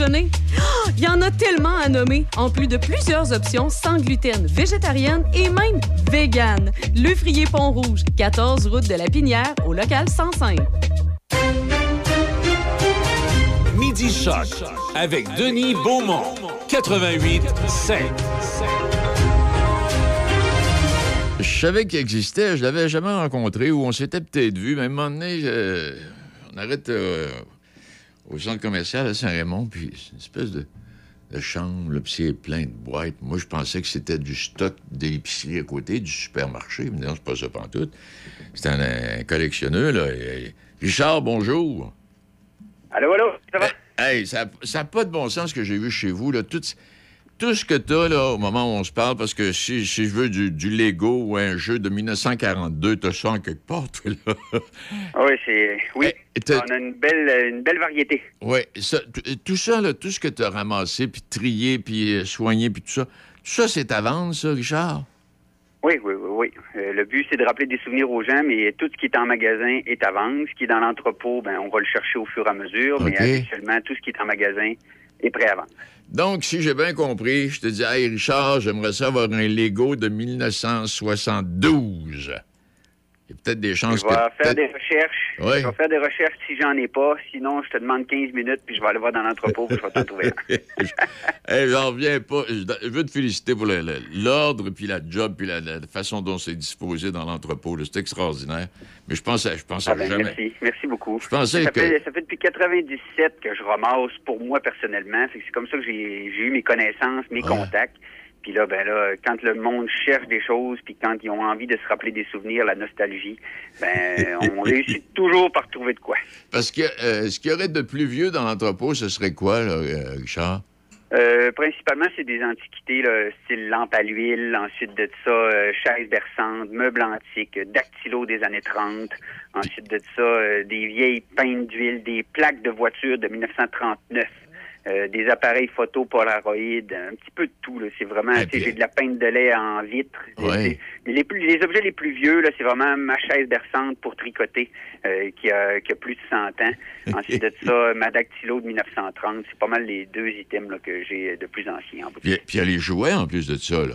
Ah, Il y en a tellement à nommer, en plus de plusieurs options sans gluten, végétarienne et même vegan. Le Frier Pont-Rouge, 14 route de la Pinière, au local 105.
Midi Choc avec Denis Beaumont. 88 7.
Je savais qu'il existait, je l'avais jamais rencontré ou on s'était peut-être vu, mais à un moment donné, euh, on arrête euh, au centre commercial à Saint-Raymond, puis c'est une espèce de, de chambre, là, puis c'est plein de boîtes. Moi, je pensais que c'était du stock de l'épicerie à côté, du supermarché, mais non, c'est pas ça pantoute. C'était un, un collectionneur, là. Richard, bonjour.
Allô, allô, ça va?
Hey, ça n'a pas de bon sens ce que j'ai vu chez vous, là. Tout, tout ce que t'as, là, au moment où on se parle, parce que si, si je veux du, du Lego ou un jeu de 1942, t'as ça en quelque part, toi, là.
Ah oui, c'est. Oui.
t'as-
On a une belle, une belle variété.
Oui, ça, tout ça, là, tout ce que tu as ramassé, puis trié, puis euh, soigné, puis tout ça, tout ça, c'est à vendre, ça, Richard?
Oui, oui, oui, oui. Euh, le but, c'est de rappeler des souvenirs aux gens, mais tout ce qui est en magasin est à vendre. Ce qui est dans l'entrepôt, ben, on va le chercher au fur et à mesure, mais
OK.
habituellement, tout ce qui est en magasin
Donc, si j'ai bien compris, je te dis, hey, Richard, j'aimerais ça avoir un Lego de 1972. Il y a peut-être des chances
Je vais
que.
faire des recherches.
Oui.
Je vais faire des recherches si j'en ai pas. Sinon, je te demande 15 minutes, puis je vais aller voir dans l'entrepôt, puis je vais t'en trouver un. (laughs)
Hey, j'en reviens pas. Je veux te féliciter pour l'ordre, puis la job, puis la, la façon dont c'est disposé dans l'entrepôt. C'est extraordinaire. Mais je pensais, je pensais
Ah ben,
jamais.
merci, merci beaucoup.
Je pensais
ça,
que-
fait, ça fait depuis 97 que je ramasse pour moi personnellement. C'est comme ça que j'ai j'ai eu mes connaissances, mes contacts. Puis là, ben là, quand le monde cherche des choses, puis quand ils ont envie de se rappeler des souvenirs, la nostalgie, ben (laughs) on réussit toujours par trouver de quoi.
Parce que euh, ce qu'il y aurait de plus vieux dans l'entrepôt, ce serait quoi, là, euh, Richard?
Euh, principalement, c'est des antiquités, là, style lampe à l'huile, ensuite de ça, euh, chaises berçantes, meubles antiques, dactylos des années 30, ensuite de ça, euh, des vieilles peintes d'huile, des plaques de voitures de 1939, euh, des appareils photo Polaroid, un petit peu de tout. là. C'est vraiment, tu sais, j'ai de la peinte de lait en vitre.
Ouais.
Les, plus, les objets les plus vieux, là, c'est vraiment ma chaise berçante pour tricoter, euh, qui, a, qui a plus de 100 ans. Ensuite de ça, ma dactylo de 1930. C'est pas mal les deux items là, que j'ai de plus anciens en
puis il y a les jouets en plus de ça, là.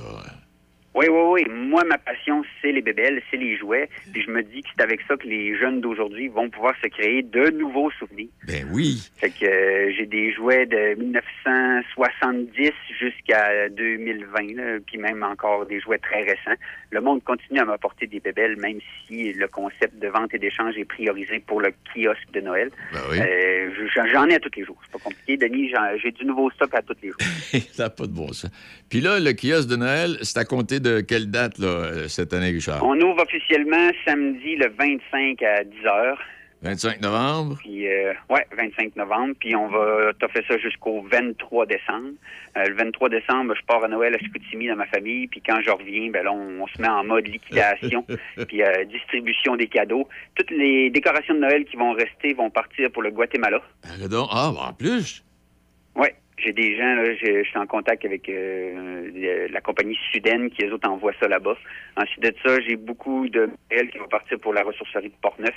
Oui, oui, oui. Moi, ma passion, c'est les bébelles, c'est les jouets. Puis je me dis que c'est avec ça que les jeunes d'aujourd'hui vont pouvoir se créer de nouveaux souvenirs.
Ben oui.
Fait que euh, j'ai des jouets de 1970 jusqu'à 2020, là, puis même encore des jouets très récents. Le monde continue à m'apporter des bébelles, même si le concept de vente et d'échange est priorisé pour le kiosque de Noël.
Ben oui.
Euh, j'en- ai à tous les jours. C'est pas compliqué, Denis. J'ai du nouveau stock à tous les jours. (laughs)
ça n'a pas de bon sens. Puis là, le kiosque de Noël, c'est à compter de quelle date, là, euh, cette année, Richard?
On ouvre officiellement samedi le 25 à 10 heures.
25 novembre?
Puis, euh, ouais, 25 novembre. Puis, on va fait ça jusqu'au 23 décembre. Euh, le 23 décembre, je pars à Noël à Chicoutimi dans ma famille. Puis, quand je reviens, ben là, on, on se met en mode liquidation. (laughs) puis, euh, distribution des cadeaux. Toutes les décorations de Noël qui vont rester vont partir pour le Guatemala.
Ah, donc, ah, ben, en plus.
Ouais, j'ai des gens, là, je, suis en contact avec euh, la compagnie Sudène qui, eux autres, envoient ça là-bas. Ensuite de ça, j'ai beaucoup de matériel qui va partir pour la ressourcerie de Portneuf.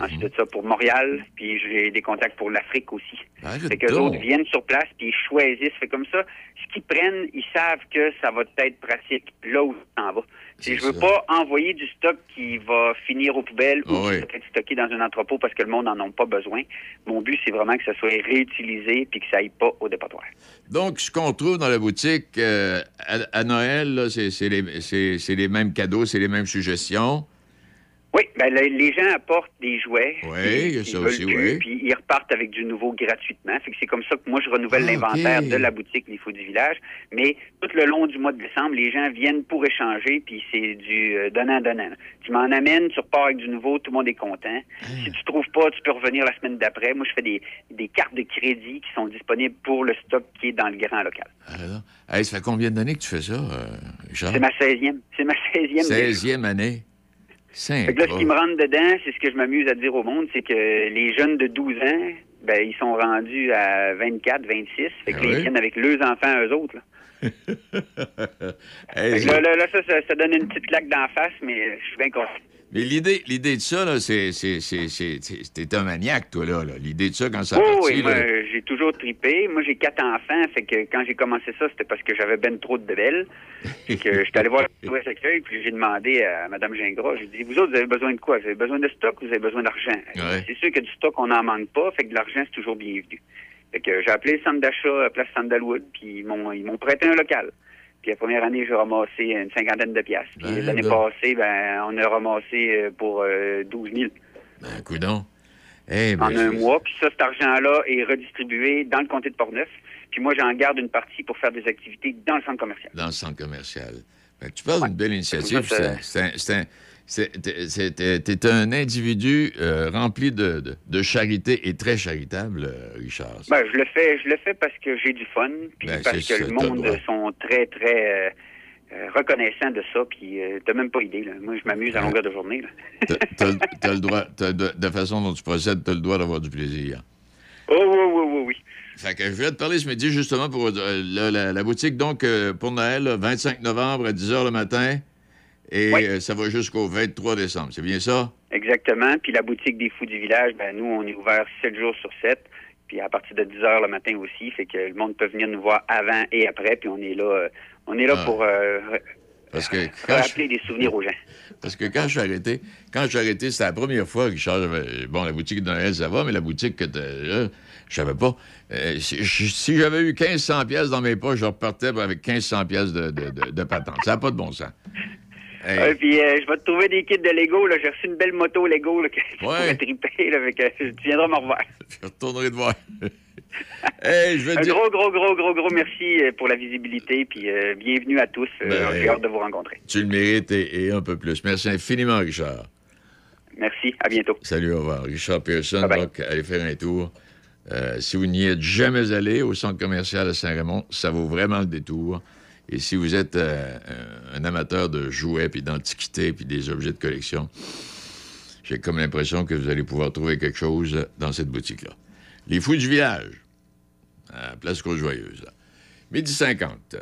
Ensuite de ça, pour Montréal, puis j'ai des contacts pour l'Afrique aussi.
Ah,
fait que les autres viennent sur place, puis ils choisissent. Fait comme ça, ce qu'ils prennent, ils savent que ça va être pratique là où ça en va. Et je veux pas envoyer du stock qui va finir aux poubelles ou
Oui.
qui va être stocké dans un entrepôt parce que le monde n'en a pas besoin. Mon but, c'est vraiment que ça soit réutilisé puis que ça aille pas au dépotoir.
Donc, ce qu'on trouve dans la boutique euh, à, à Noël, c'est les, mêmes cadeaux, c'est les mêmes suggestions.
Oui, ben, le- les gens apportent des jouets.
Oui, il y a ça aussi, oui.
Puis ils repartent avec du nouveau gratuitement. Fait que c'est comme ça que moi, je renouvelle
Ah,
l'inventaire de la boutique Les Fous du Village. Mais tout le long du mois de décembre, les gens viennent pour échanger, puis c'est du euh, donnant-donnant. Tu m'en amènes, tu repars avec du nouveau, tout le monde est content.
Ah.
Si tu trouves pas, tu peux revenir la semaine d'après. Moi, je fais des, des cartes de crédit qui sont disponibles pour le stock qui est dans le grand local.
Alors, hey, ça fait combien d'années que tu fais ça, euh, Richard?
C'est ma 16e. C'est ma 16e. déjà.
16e année.
Fait que là, ce qui me rentre dedans, c'est ce que je m'amuse à dire au monde, c'est que les jeunes de 12 ans, ben, ils sont rendus à 24, 26. Fait que
Ah
là,
oui?
ils viennent avec leurs enfants, eux autres. Là. (laughs)
Hey,
Fait que là, là, ça, ça, ça donne une petite claque d'en face, mais je suis bien content.
Mais l'idée, l'idée de ça, là, c'est, c'est, c'est, c'est, c'est- t'es un maniaque, toi, là. là. L'idée de ça, quand ça a
Oh,
parti,
oui, moi, j'ai toujours tripé. Moi, j'ai quatre enfants, fait que quand j'ai commencé ça, c'était parce que j'avais ben trop de bébelles. Fait que j'étais allé voir le Accueil, puis j'ai demandé à Mme Gingras, j'ai dit, vous autres, vous avez besoin de quoi? Vous avez besoin de stock ou vous avez besoin d'argent?
Ouais.
C'est sûr que du stock, on n'en manque pas, fait que de l'argent, c'est toujours bienvenu. Fait que j'ai appelé le centre d'achat à Place Sandalwood, puis ils m'ont, ils m'ont prêté un local. Puis la première année, j'ai ramassé une cinquantaine de piastres. Puis
Ben,
l'année passée, ben, on a ramassé euh, pour euh, 12 000
ben, coudon. Eh ben,
en un mois. Puis ça, cet argent-là est redistribué dans le comté de Portneuf. Puis moi, j'en garde une partie pour faire des activités dans le centre commercial.
dans le centre commercial. Que tu parles d'une belle initiative.
Ça,
C'est- un- t'es- un individu euh, rempli de, de- de charité et très charitable, euh, Richard.
Ben, je le fais, je le fais parce que j'ai du fun, puis
Ben,
parce que le monde sont très, très euh, euh, reconnaissants de ça. Puis t'as même pas idée. Là. Moi, je m'amuse à longueur de journée. (laughs) (laughs)
T'as- le droit, de, de la façon dont tu procèdes, t'as le droit d'avoir du plaisir.
Oh, oui, oui, oui, oui.
Fait que je voulais te parler ce midi justement pour la, la- la boutique, donc, pour Noël, le 25 novembre à 10 h le matin. Et
Oui.
euh, ça va jusqu'au 23 décembre. C'est bien ça?
Exactement. Puis la boutique des Fous du Village, ben nous, on est ouvert 7 jours sur 7. Puis à partir de 10 heures le matin aussi. Fait que le monde peut venir nous voir avant et après. Puis on est là, euh, on est là
Ah.
pour euh, re-
Parce que quand je-
rappeler des souvenirs aux gens.
Parce que quand je suis arrêté, quand je suis arrêté, c'était la première fois, Richard, j'avais- bon, la boutique de Noël, ça va, mais la boutique que là, je savais pas. Euh, si si j'avais eu 1500 pièces dans mes poches, je repartais avec 1500 pièces de, de, de, de patente. Ça n'a pas de bon sens. Hey.
Euh, puis euh, je vais te trouver des kits de Lego. Là. J'ai reçu une belle moto Lego là, (laughs) que je
Ouais.
triper. Là, fait que tu viendras me revoir. (laughs)
Je retournerai te voir. (laughs) hey, je vais te
Un
dire...
gros, gros, gros, gros, gros merci euh, pour la visibilité. Puis euh, bienvenue à tous. Euh,
Ben,
J'ai hâte de vous rencontrer.
Tu le mérites et, et un peu plus. Merci infiniment, Richard.
Merci. À bientôt.
Salut, au revoir. Richard Pearson, donc, allez faire un tour. Euh, si vous n'y êtes jamais allé au centre commercial à Saint-Raymond, ça vaut vraiment le détour. Et si vous êtes euh, un, un amateur de jouets, puis d'antiquités, puis des objets de collection, j'ai comme l'impression que vous allez pouvoir trouver quelque chose dans cette boutique-là. Les Fous du Village, à Place Côte-Joyeuse. Midi 50.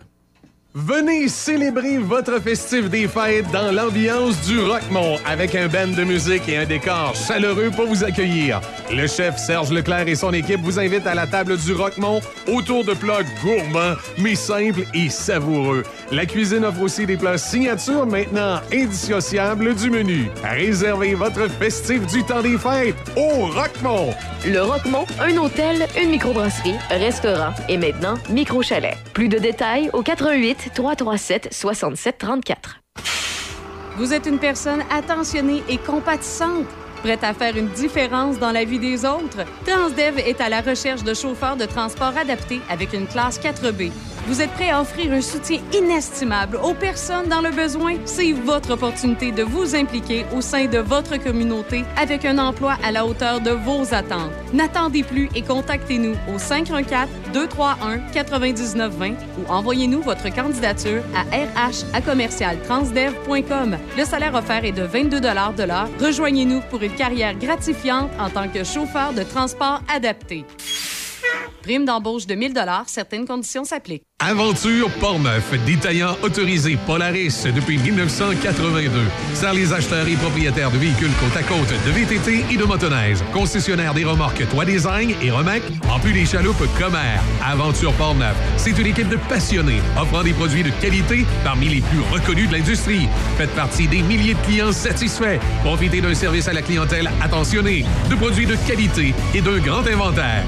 Venez célébrer votre festif des fêtes dans l'ambiance du Rockmont avec un band de musique et un décor chaleureux pour vous accueillir. Le chef Serge Leclerc et son équipe vous invitent à la table du Rockmont autour de plats gourmands mais simples et savoureux. La cuisine offre aussi des plats signature maintenant indissociables du menu. Réservez votre festif du temps des fêtes au Rockmont.
Le Roquemont, un hôtel, une microbrasserie, restaurant et maintenant micro-chalet. Plus de détails au 88 337 67 34.
Vous êtes une personne attentionnée et compatissante, prête à faire une différence dans la vie des autres. Transdev est à la recherche de chauffeurs de transport adaptés avec une classe 4B. Vous êtes prêt à offrir un soutien inestimable aux personnes dans le besoin? C'est votre opportunité de vous impliquer au sein de votre communauté avec un emploi à la hauteur de vos attentes. N'attendez plus et contactez-nous au 514-231-9920 ou envoyez-nous votre candidature à rh. Le salaire offert est de 22 de l'heure. Rejoignez-nous pour une carrière gratifiante en tant que chauffeur de transport adapté.
Prime d'embauche de 1000 certaines conditions s'appliquent.
Aventure Portneuf, détaillant autorisé Polaris depuis 1982. Sert les acheteurs et propriétaires de véhicules côte à côte, de VTT et de motoneige. Concessionnaire des remorques Toit Design et Remec, en plus des chaloupes Comer. Aventure Portneuf, c'est une équipe de passionnés offrant des produits de qualité parmi les plus reconnus de l'industrie. Faites partie des milliers de clients satisfaits. Profitez d'un service à la clientèle attentionné, de produits de qualité et d'un grand inventaire.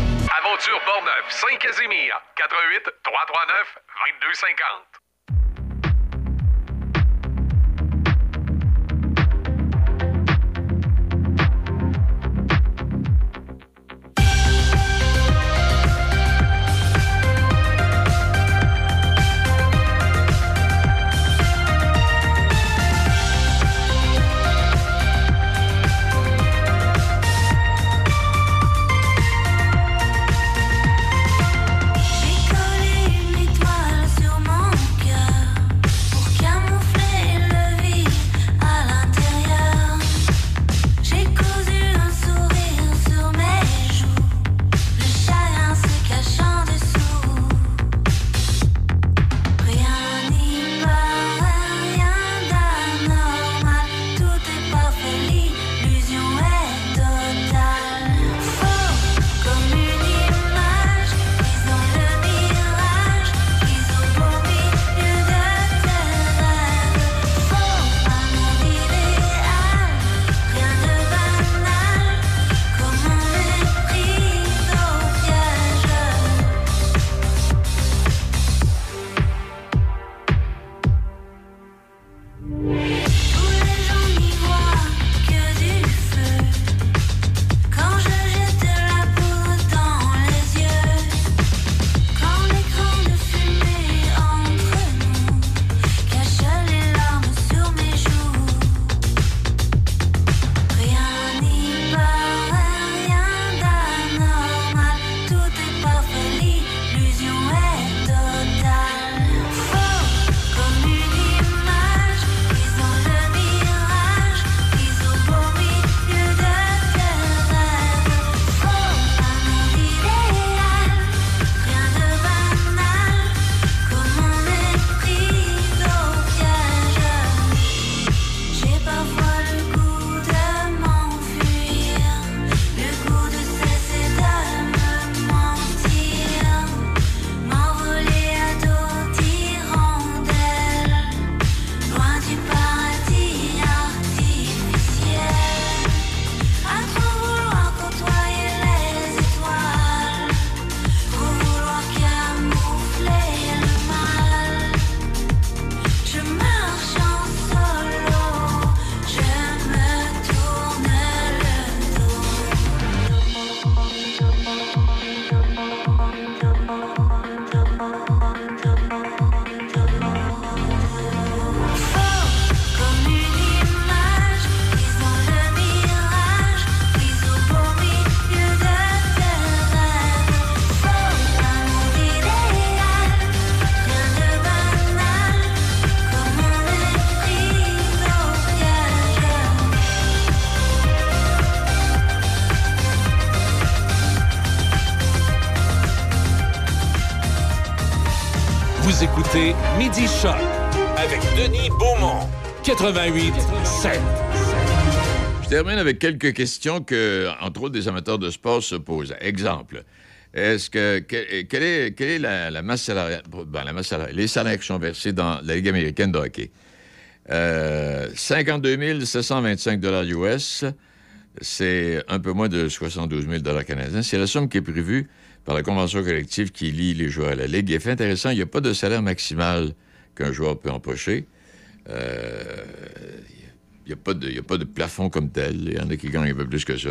Aventure Portneuf, Saint-Casimir, 88 339 2250.
Écoutez Midi Choc avec Denis Beaumont. 88 7.
Je termine avec quelques questions que, entre autres, des amateurs de sport se posent. Exemple, est-ce que, que- quelle est, la, masse salariale, ben, la masse les salaires qui sont versés dans la Ligue américaine de hockey? Euh, 52 725 US, c'est un peu moins de 72 000 canadiens. C'est la somme qui est prévue par la convention collective qui lie les joueurs à la Ligue. Et fait intéressant, il n'y a pas de salaire maximal qu'un joueur peut empocher. Euh, il n'y a, pas de- plafond comme tel. Il y en a qui gagnent un peu plus que ça.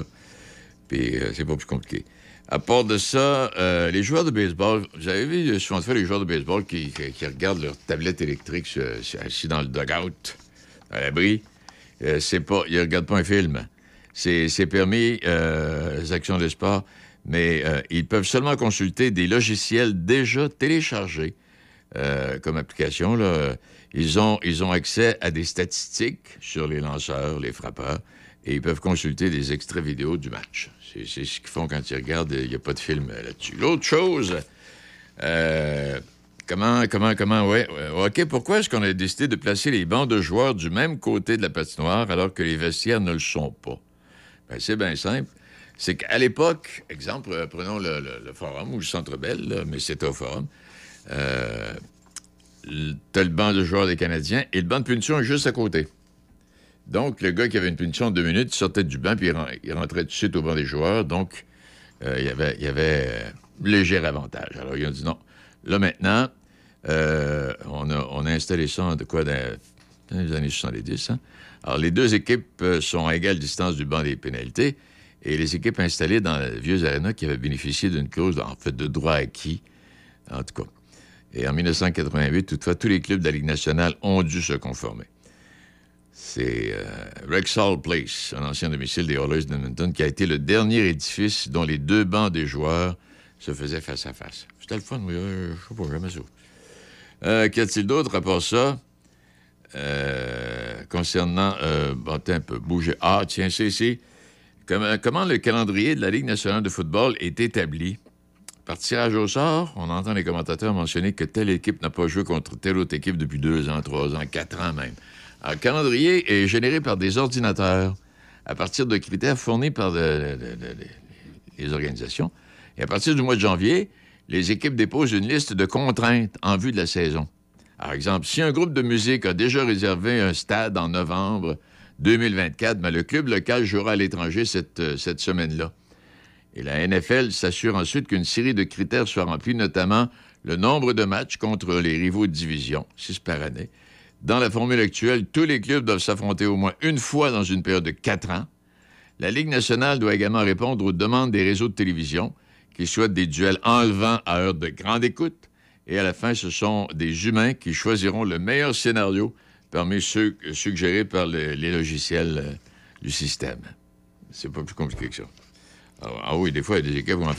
Puis euh, c'est pas plus compliqué. À part de ça, euh, les joueurs de baseball, vous avez vu souvent fois les joueurs de baseball qui, regardent leur tablette électrique assis dans le dugout, à l'abri. C'est pas, ils regardent pas un film. C'est permis, les actions de sport, mais euh, ils peuvent seulement consulter des logiciels déjà téléchargés euh, comme application. Là. Ils, ont, ils ont accès à des statistiques sur les lanceurs, les frappeurs, et ils peuvent consulter des extraits vidéo du match. C'est ce qu'ils font quand ils regardent. Il n'y a pas de film euh, là-dessus. L'autre chose, comment, comment, comment, ouais, ouais, OK, pourquoi est-ce qu'on a décidé de placer les bancs de joueurs du même côté de la patinoire alors que les vestiaires ne le sont pas? Ben, c'est bien simple. C'est qu'à l'époque, exemple, euh, prenons le, forum ou le centre Bell, là, mais c'était au forum. Euh, T'as le banc de joueurs des Canadiens et le banc de punition est juste à côté. Donc, le gars qui avait une punition de deux minutes, sortait du banc puis il, ren- il rentrait tout de suite au banc des joueurs. Donc, euh, il y avait, il euh, léger avantage. Alors, ils ont dit non. Là, maintenant, on, a, installé ça de quoi dans, les années 70. hein. Alors, les deux équipes sont à égale distance du banc des pénalités et les équipes installées dans le vieux aréna qui avaient bénéficié d'une clause, en fait, de droit acquis, en tout cas. Et en 1988, toutefois, tous les clubs de la Ligue nationale ont dû se conformer. C'est euh, Rexall Place, un ancien domicile des Oilers d'Edmonton, qui a été le dernier édifice dont les deux bancs des joueurs se faisaient face à face. C'était le fun, oui. euh, je sais pas, jamais ça. Euh, Qu'y a-t-il d'autre à part ça? Euh, concernant. Euh, bon, un peu, bouger. Ah, tiens, c'est ici. Comment, comment le calendrier de la Ligue nationale de football est établi? Par tirage au sort, on entend les commentateurs mentionner que telle équipe n'a pas joué contre telle autre équipe depuis deux ans, trois ans, quatre ans même. Le calendrier est généré par des ordinateurs à partir de critères fournis par le- le- le- le- les organisations. Et à partir du mois de janvier, les équipes déposent une liste de contraintes en vue de la saison. Par exemple, si un groupe de musique a déjà réservé un stade en novembre 2024, ben, le club local jouera à l'étranger cette, euh, semaine-là. Et la NFL s'assure ensuite qu'une série de critères soit remplie, notamment le nombre de matchs contre les rivaux de division, six par année. Dans la formule actuelle, tous les clubs doivent s'affronter au moins une fois dans une période de quatre ans. La Ligue nationale doit également répondre aux demandes des réseaux de télévision qui souhaitent des duels enlevant à heure de grande écoute. Et à la fin, ce sont des humains qui choisiront le meilleur scénario parmi ceux suggérés par le- les logiciels euh, du système. C'est pas plus compliqué que ça. Ah, oui, des fois, il y a des équipes où en